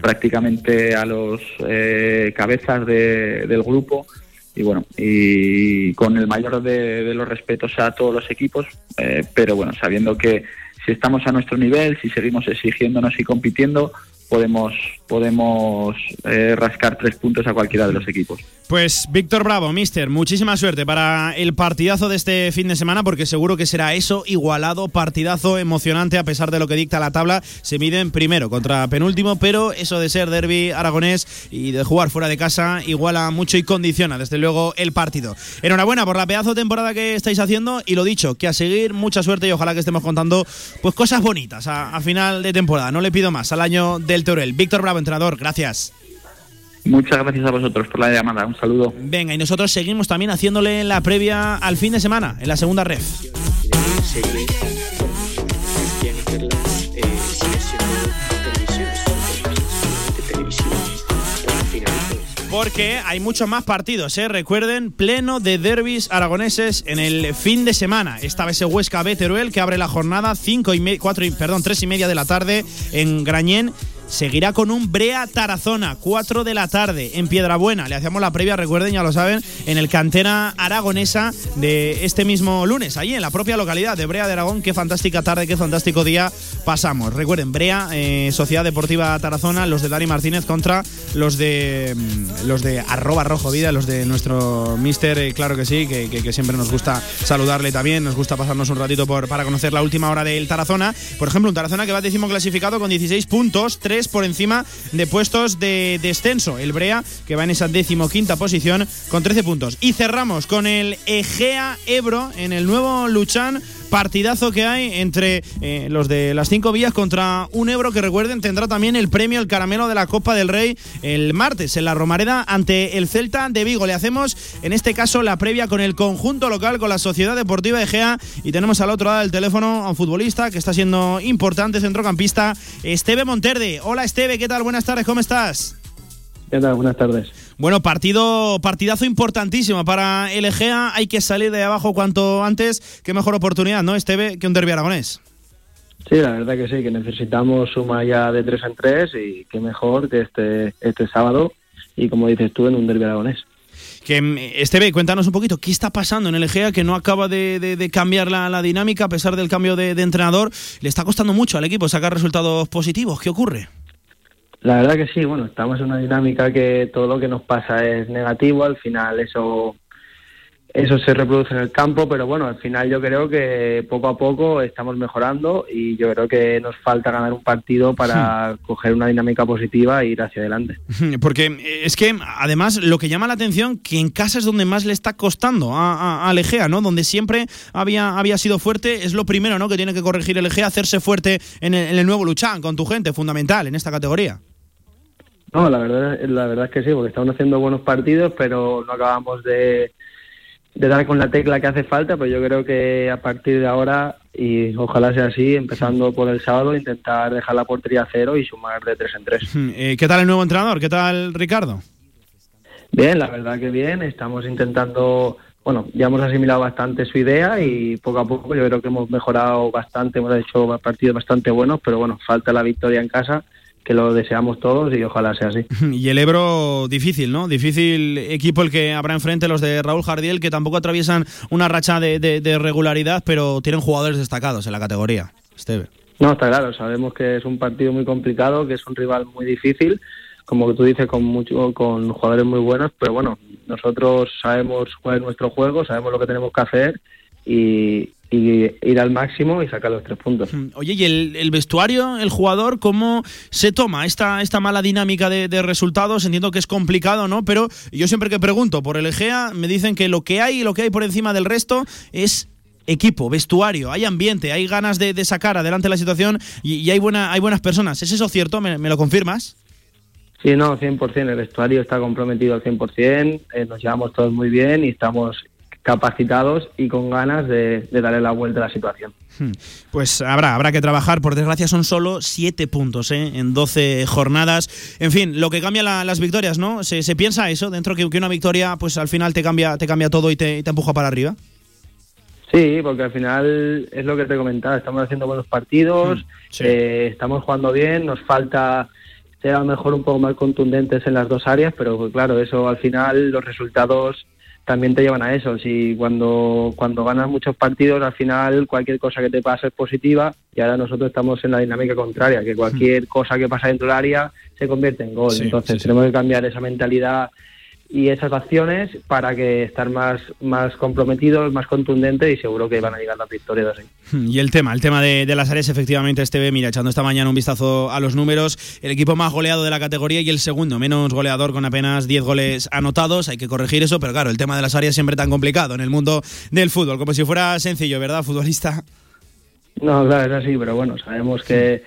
prácticamente a los eh, cabezas de- del grupo. Y bueno, y con el mayor de, de los respetos a todos los equipos, eh, pero bueno, sabiendo que si estamos a nuestro nivel, si seguimos exigiéndonos y compitiendo, podemos podemos eh, rascar tres puntos a cualquiera de los equipos. Pues Víctor Bravo, mister, muchísima suerte para el partidazo de este fin de semana, porque seguro que será eso, igualado, partidazo emocionante, a pesar de lo que dicta la tabla. Se miden primero contra penúltimo, pero eso de ser derby aragonés y de jugar fuera de casa iguala mucho y condiciona, desde luego, el partido. Enhorabuena por la pedazo de temporada que estáis haciendo y lo dicho, que a seguir, mucha suerte y ojalá que estemos contando pues cosas bonitas a, a final de temporada. No le pido más al año del Teurel. Víctor Bravo, entrenador, gracias. Muchas gracias a vosotros por la llamada. Un saludo. Venga, y nosotros seguimos también haciéndole la previa al fin de semana, en la segunda ref. Porque hay muchos más partidos, ¿eh? Recuerden, pleno de derbis aragoneses en el fin de semana. Esta vez es Huesca B Teruel, que abre la jornada 5 y me- cuatro y, perdón, 3 y media de la tarde en Grañén. Seguirá con un Brea Tarazona, 4 de la tarde en Piedrabuena. Le hacíamos la previa, recuerden, ya lo saben, en el cantera aragonesa de este mismo lunes, allí en la propia localidad de Brea de Aragón. Qué fantástica tarde, qué fantástico día pasamos. Recuerden, Brea, eh, Sociedad Deportiva Tarazona, los de Dani Martínez contra los de mm, los de arroba rojo vida, los de nuestro mister, eh, claro que sí, que, que- que siempre nos gusta saludarle también, nos gusta pasarnos un ratito por, para conocer la última hora del Tarazona. Por ejemplo, un Tarazona que va décimo clasificado con 16 puntos, 3 por encima de puestos de descenso. El Brea, que va en esa decimoquinta posición con 13 puntos. Y cerramos con el Egea Ebro en el nuevo Luchán. Partidazo que hay entre eh, los de las cinco vías contra un Ebro que recuerden tendrá también el premio el caramelo de la Copa del Rey el martes en la Romareda ante el Celta de Vigo. Le hacemos en este caso la previa con el conjunto local, con la Sociedad Deportiva Egea y tenemos al otro lado del teléfono a un futbolista que está siendo importante centrocampista, Esteve Monterde. Hola Esteve, ¿qué tal? Buenas tardes, ¿cómo estás? ¿Qué tal? Buenas tardes. Bueno, partido, partidazo importantísimo para el Egea. Hay que salir de abajo cuanto antes. Qué mejor oportunidad, ¿no, Esteve, que un derbi aragonés? Sí, la verdad que sí, que necesitamos suma ya de tres en tres y qué mejor que este, este sábado y como dices tú en un derbi aragonés. Que, mm, Esteve, cuéntanos un poquito, ¿qué está pasando en el Egea que no acaba de, de- de cambiar la, la dinámica a pesar del cambio de, de entrenador? Le está costando mucho al equipo sacar resultados positivos. ¿Qué ocurre? La verdad que sí, bueno, estamos en una dinámica que todo lo que nos pasa es negativo, al final eso eso se reproduce en el campo, pero bueno, al final yo creo que poco a poco estamos mejorando y yo creo que nos falta ganar un partido para coger una dinámica positiva e ir hacia adelante. Porque eh, es que además lo que llama la atención que en casa es donde más le está costando a, a, a Legea, ¿no? Donde siempre había, había sido fuerte, es lo primero, ¿no? Que tiene que corregir el Egea, hacerse fuerte en el, en el nuevo Luchán, con tu gente, fundamental en esta categoría. No, la verdad, la verdad es que sí, porque estamos haciendo buenos partidos, pero no acabamos de, de dar con la tecla que hace falta, pues yo creo que a partir de ahora, y ojalá sea así, empezando por el sábado, intentar dejar la portería a cero y sumar de tres en tres. Eh, ¿Qué tal el nuevo entrenador? ¿Qué tal Ricardo? Bien, la verdad que bien, estamos intentando, bueno, ya hemos asimilado bastante su idea y poco a poco yo creo que hemos mejorado bastante, hemos hecho partidos bastante buenos, pero bueno, falta la victoria en casa que lo deseamos todos y ojalá sea así. [laughs] Y el Ebro difícil, ¿no? Difícil equipo el que habrá enfrente los de Raúl Jardiel, que tampoco atraviesan una racha de, de, de regularidad, pero tienen jugadores destacados en la categoría. Esteve. No, está claro, sabemos que es un partido muy complicado, que es un rival muy difícil, como tú dices, con, mucho, con jugadores muy buenos, pero bueno, nosotros sabemos cuál es nuestro juego, sabemos lo que tenemos que hacer y, y ir al máximo y sacar los tres puntos. Oye, ¿y el, el vestuario, el jugador, cómo se toma esta, esta mala dinámica de, de, resultados? Entiendo que es complicado, ¿no? Pero yo siempre que pregunto por el Egea, me dicen que lo que hay y lo que hay por encima del resto es equipo, vestuario, hay ambiente, hay ganas de, de sacar adelante la situación y, y, hay, buena, hay buenas personas. ¿Es eso cierto? ¿Me, me lo confirmas? Sí, no, 100%. El vestuario está comprometido al 100%, eh, nos llevamos todos muy bien y estamos capacitados y con ganas de, de, darle la vuelta a la situación. Pues habrá, habrá que trabajar. Por desgracia son solo siete puntos ¿eh? en 12 jornadas. En fin, lo que cambia la, las victorias, ¿no? ¿Se, se piensa eso dentro que, que, una victoria, pues al final te cambia, te cambia todo y te, y te empuja para arriba. Sí, porque al final es lo que te comentaba, estamos haciendo buenos partidos, sí. eh, estamos jugando bien, nos falta ser a lo mejor un poco más contundentes en las dos áreas, pero pues, claro, eso al final los resultados también te llevan a eso. Si cuando, cuando ganas muchos partidos, al final cualquier cosa que te pase es positiva y ahora nosotros estamos en la dinámica contraria, que cualquier cosa que pasa dentro del área se convierte en gol. Sí, Entonces sí, tenemos que cambiar esa mentalidad y esas acciones para que estar más, más comprometidos, más contundentes y seguro que van a llegar las victorias así. Y el tema, el tema de, de las áreas, efectivamente, este mira, echando esta mañana un vistazo a los números, el equipo más goleado de la categoría y el segundo menos goleador con apenas 10 goles anotados, hay que corregir eso, pero claro, el tema de las áreas siempre tan complicado en el mundo del fútbol, como si fuera sencillo, ¿verdad, futbolista? No, claro, es así, pero bueno, sabemos que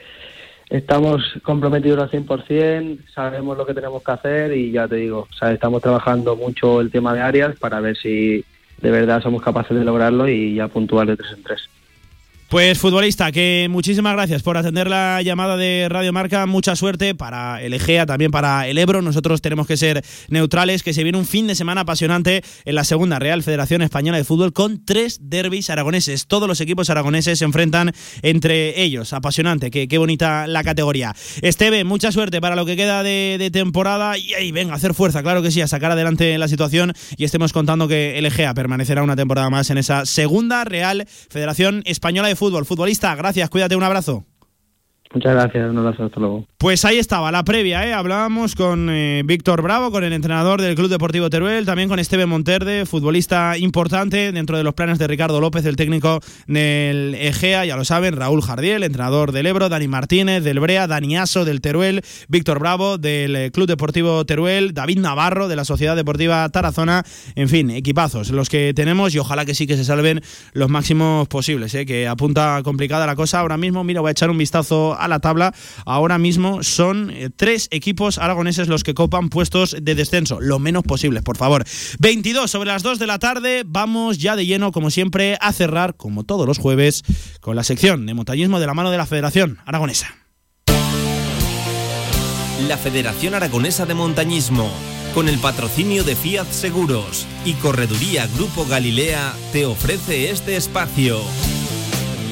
estamos comprometidos al 100%, sabemos lo que tenemos que hacer y ya te digo, o estamos trabajando mucho el tema de áreas para ver si de verdad somos capaces de lograrlo y ya puntuar de tres en tres. Pues futbolista, que muchísimas gracias por atender la llamada de Radio Marca. Mucha suerte para el Egea, también para el Ebro. Nosotros tenemos que ser neutrales, que se viene un fin de semana apasionante en la segunda Real Federación Española de Fútbol con tres derbis aragoneses. Todos los equipos aragoneses se enfrentan entre ellos. Apasionante, que, qué bonita la categoría. Esteve, mucha suerte para lo que queda de, temporada y ahí venga, hacer fuerza, claro que sí, a sacar adelante la situación y estemos contando que el Egea permanecerá una temporada más en esa segunda Real Federación Española de Fútbol. Futbolista, gracias, cuídate, un abrazo. Muchas gracias, un abrazo, hasta luego. Pues ahí estaba la previa, ¿eh? hablábamos con eh, Víctor Bravo, con el entrenador del Club Deportivo Teruel, también con Esteban Monterde, futbolista importante dentro de los planes de Ricardo López, el técnico del Egea, ya lo saben, Raúl Jardiel, entrenador del Ebro, Dani Martínez del Brea, Dani Aso del Teruel, Víctor Bravo del eh, Club Deportivo Teruel, David Navarro de la Sociedad Deportiva Tarazona, en fin, equipazos los que tenemos y ojalá que sí que se salven los máximos posibles, ¿eh? que apunta complicada la cosa ahora mismo, mira, voy a echar un vistazo a la tabla, ahora mismo son eh, tres equipos aragoneses los que copan puestos de descenso, lo menos posibles, por favor. 22 sobre las 2 de la tarde, vamos ya de lleno, como siempre, a cerrar, como todos los jueves, con la sección de montañismo de la mano de la Federación Aragonesa. La Federación Aragonesa de Montañismo, con el patrocinio de Fiat Seguros y Correduría Grupo Galilea, te ofrece este espacio.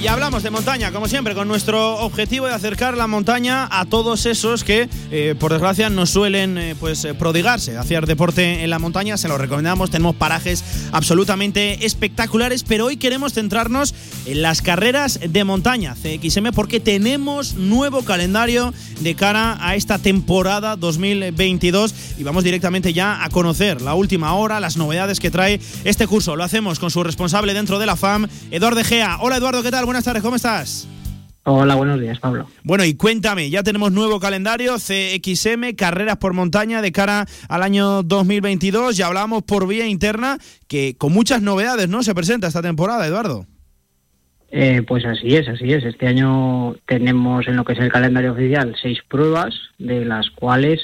Y hablamos de montaña, como siempre, con nuestro objetivo de acercar la montaña a todos esos que, eh, por desgracia, no suelen eh, pues, eh, prodigarse, hacer deporte en la montaña. Se lo recomendamos, tenemos parajes absolutamente espectaculares, pero hoy queremos centrarnos en las carreras de montaña, CXM, porque tenemos nuevo calendario de cara a esta temporada 2022 y vamos directamente ya a conocer la última hora, las novedades que trae este curso. Lo hacemos con su responsable dentro de la FAM, Eduardo Gea. Hola Eduardo, ¿qué tal? Buenas tardes, ¿cómo estás? Hola, buenos días, Pablo. Bueno, y cuéntame, ya tenemos nuevo calendario, CXM, carreras por montaña de cara al año 2022. Ya hablamos por vía interna que con muchas novedades, ¿no? Se presenta esta temporada, Eduardo. Eh, pues así es, así es. Este año tenemos en lo que es el calendario oficial seis pruebas, de las cuales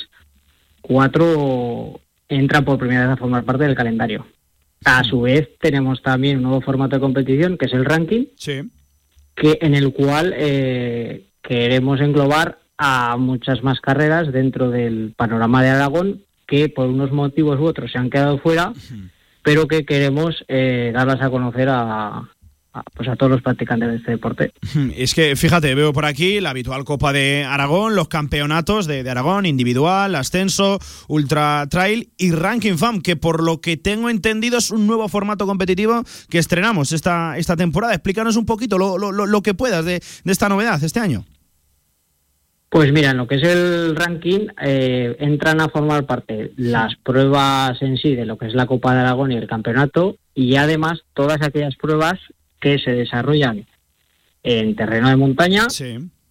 cuatro entran por primera vez a formar parte del calendario. A su vez tenemos también un nuevo formato de competición que es el ranking, Sí. Que en el cual eh, queremos englobar a muchas más carreras dentro del panorama de Aragón que por unos motivos u otros se han quedado fuera, pero que queremos eh, darlas a conocer a, a, pues a todos los practicantes de este deporte. [laughs] Es que, fíjate, veo por aquí la habitual Copa de Aragón, los campeonatos de, de Aragón, individual, ascenso, ultra trail y ranking fam, que por lo que tengo entendido es un nuevo formato competitivo que estrenamos esta, esta temporada. Explícanos un poquito lo, lo- lo- lo que puedas de, de esta novedad este año. Pues mira, en lo que es el ranking, eh, entran a formar parte las pruebas en sí de lo que es la Copa de Aragón y el campeonato, y además todas aquellas pruebas que se desarrollan en terreno de montaña,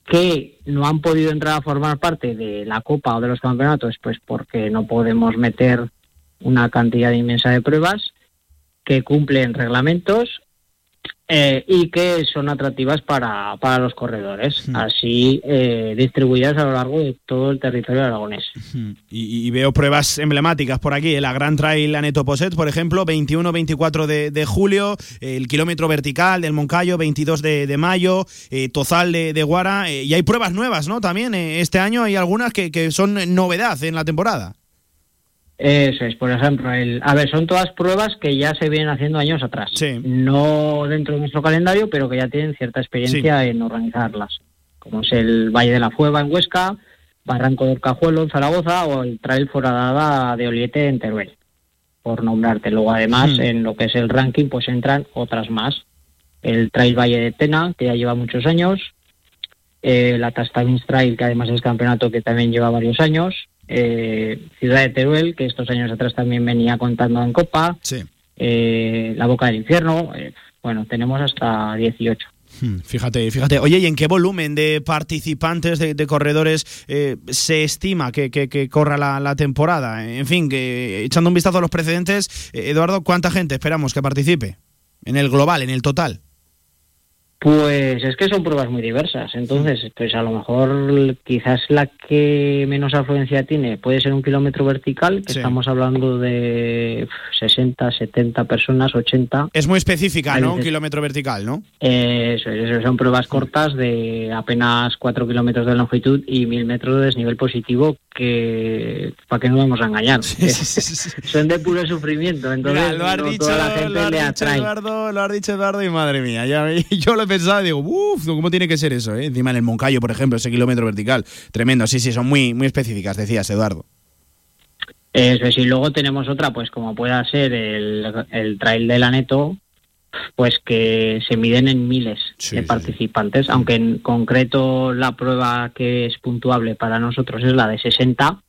que no han podido entrar a formar parte de la Copa o de los campeonatos, pues porque no podemos meter una cantidad inmensa de pruebas, que cumplen reglamentos eh, y que son atractivas para, para los corredores, así eh, distribuidas a lo largo de todo el territorio aragonés. Y, y veo pruebas emblemáticas por aquí, la Gran Trail Aneto Poset, por ejemplo, 21-24 de, de julio, el kilómetro vertical del Moncayo, 22 de, de mayo, eh, Tozal de, de Guara, eh, y hay pruebas nuevas, ¿no? También eh, este año hay algunas que, que son novedad en la temporada. Eso es, por ejemplo, el, a ver, son todas pruebas que ya se vienen haciendo años atrás. No dentro de nuestro calendario, pero que ya tienen cierta experiencia en organizarlas, como es el Valle de la Fueva en Huesca, Barranco del Cajuelo en Zaragoza o el Trail Foradada de Oliete en Teruel, por nombrarte. Luego, además, Hmm. en lo que es el ranking, pues entran otras más. El Trail Valle de Tena, que ya lleva muchos años, eh, la Tastavins Trail, que además es campeonato que también lleva varios años, eh, Ciudad de Teruel, que estos años atrás también venía contando en Copa, eh, La Boca del Infierno, eh, bueno, tenemos hasta 18. Hmm, Fíjate, fíjate. Oye, ¿y en qué volumen de participantes, de, de corredores, se estima que, que- que corra la, la temporada? En fin, que echando un vistazo a los precedentes, Eduardo, ¿cuánta gente esperamos que participe? En el global, en el total. Pues es que son pruebas muy diversas, entonces pues a lo mejor quizás la que menos afluencia tiene puede ser un kilómetro vertical, que Sí. estamos hablando de uf, 60, 70 personas, 80. Es muy específica, Ahí ¿no? Un kilómetro vertical, ¿no? Eso, es, eso son pruebas cortas de apenas 4 kilómetros de longitud y 1000 metros de desnivel positivo que, para que no vamos a engañar, [laughs] son de puro sufrimiento, entonces Mira, lo has no dicho, toda la gente lo has le dicho, atrae. Eduardo, lo has dicho Eduardo y madre mía, ya, [laughs] yo lo he pensado y digo, uff, ¿cómo tiene que ser eso? eh? Encima en el Moncayo, por ejemplo, ese kilómetro vertical, tremendo, sí, sí, son muy, muy específicas, decías, Eduardo. Eso es, y luego tenemos otra, pues como pueda ser el, el trail de la Neto, pues que se miden en miles de participantes, aunque en concreto la prueba que es puntuable para nosotros es la de 60,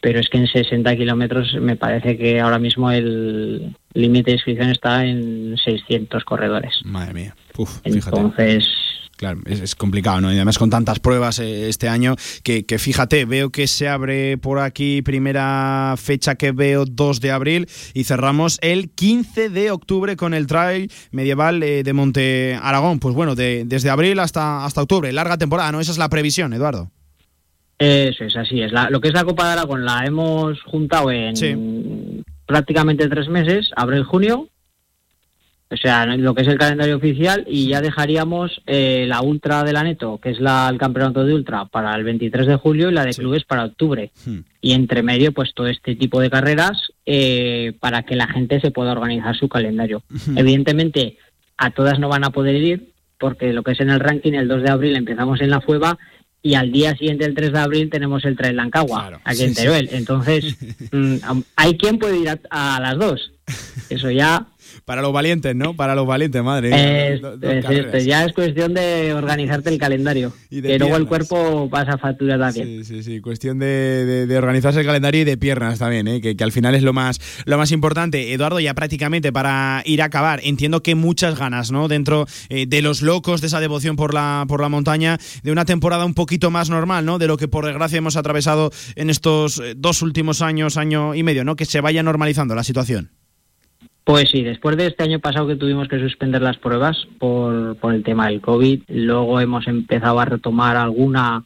pero es que en 60 kilómetros me parece que ahora mismo el límite de inscripción está en 600 corredores. Madre mía, Uf, fíjate. Claro, es, es complicado, ¿no? Y además con tantas pruebas eh, este año, que, que fíjate, veo que se abre por aquí primera fecha que veo 2 de abril y cerramos el 15 de octubre con el Trail Medieval eh, de Monte Aragón. Pues bueno, de- desde abril hasta, hasta octubre, larga temporada, ¿no? Esa es la previsión, Eduardo. Eso es, así es. La- lo que es la Copa de Aragón la hemos juntado en prácticamente tres meses, abril-junio, o sea, en lo que es el calendario oficial, y ya dejaríamos eh, la Ultra de la Neto, que es la, el campeonato de Ultra, para el 23 de julio y la de clubes para octubre. Y entre medio, pues todo este tipo de carreras eh, para que la gente se pueda organizar su calendario. Evidentemente, a todas no van a poder ir, porque lo que es en el ranking, el 2 de abril empezamos en la Fueva y al día siguiente, el 3 de abril, tenemos el Trail Lancagua, aquí en sí, Teruel. Entonces, [laughs] mm, hay quien puede ir a, a las dos. [laughs] Eso ya Para los valientes, ¿no? Para los valientes, madre. es, Dos- dos es- carreras. es- ya es cuestión de organizarte el calendario. [laughs] Y Que luego el cuerpo pasa factura también. Sí, sí, sí, cuestión de, de- de organizarse el calendario y de piernas también, ¿eh? que, que al final es lo más, lo más importante. Eduardo, ya prácticamente para ir a acabar, entiendo que muchas ganas, ¿no? Dentro eh, de los locos, de esa devoción por la, por la montaña, de una temporada un poquito más normal, ¿no? De lo que por desgracia hemos atravesado en estos eh, dos últimos años, año y medio, ¿no? Que se vaya normalizando la situación. Pues sí, después de este año pasado que tuvimos que suspender las pruebas por, por el tema del COVID, luego hemos empezado a retomar alguna,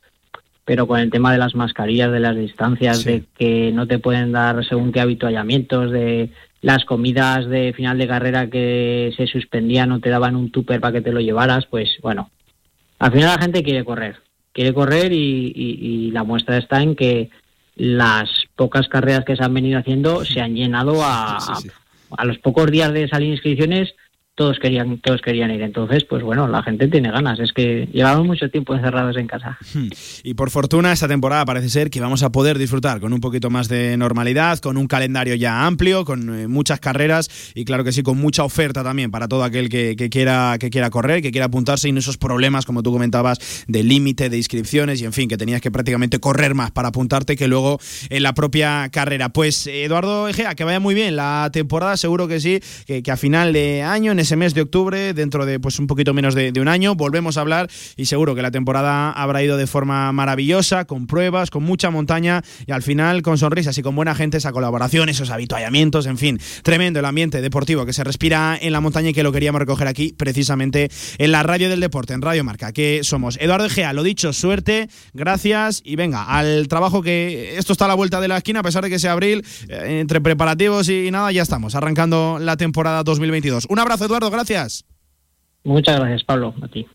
pero con el tema de las mascarillas, de las distancias, de que no te pueden dar según qué habituallamientos, de las comidas de final de carrera que se suspendían, no te daban un tupper para que te lo llevaras, pues bueno, al final la gente quiere correr, quiere correr y, y- y la muestra está en que las pocas carreras que se han venido haciendo se han llenado a, a- a los pocos días de salir inscripciones todos querían todos querían ir. Entonces pues bueno la gente tiene ganas. Es que llevamos mucho tiempo encerrados en casa. Y por fortuna, esta temporada parece ser que vamos a poder disfrutar con un poquito más de normalidad, con un calendario ya amplio, con eh, muchas carreras y claro que sí, con mucha oferta también para todo aquel que, quiera, que quiera correr, que quiera apuntarse y no esos problemas, como tú comentabas, de límite, de inscripciones y en fin, que tenías que prácticamente correr más para apuntarte que luego en la propia carrera. Pues Eduardo Egea, que vaya muy bien la temporada, seguro que sí, que, que a final de año, en ese mes de octubre, dentro de pues un poquito menos de, un año, volvemos a hablar y seguro que la temporada habrá ido de forma maravillosa, con pruebas, con mucha montaña y al final con sonrisas y con buena gente, esa colaboración, esos habituallamientos, en fin, tremendo el ambiente deportivo que se respira en la montaña y que lo queríamos recoger aquí precisamente en la radio del deporte, en Radio Marca, que somos Eduardo Egea, lo dicho, suerte, gracias y venga, al trabajo que esto está a la vuelta de la esquina, a pesar de que sea abril, eh, entre preparativos y nada, ya estamos, arrancando la temporada 2022. Un abrazo, Eduardo, gracias. muchas gracias Pablo a ti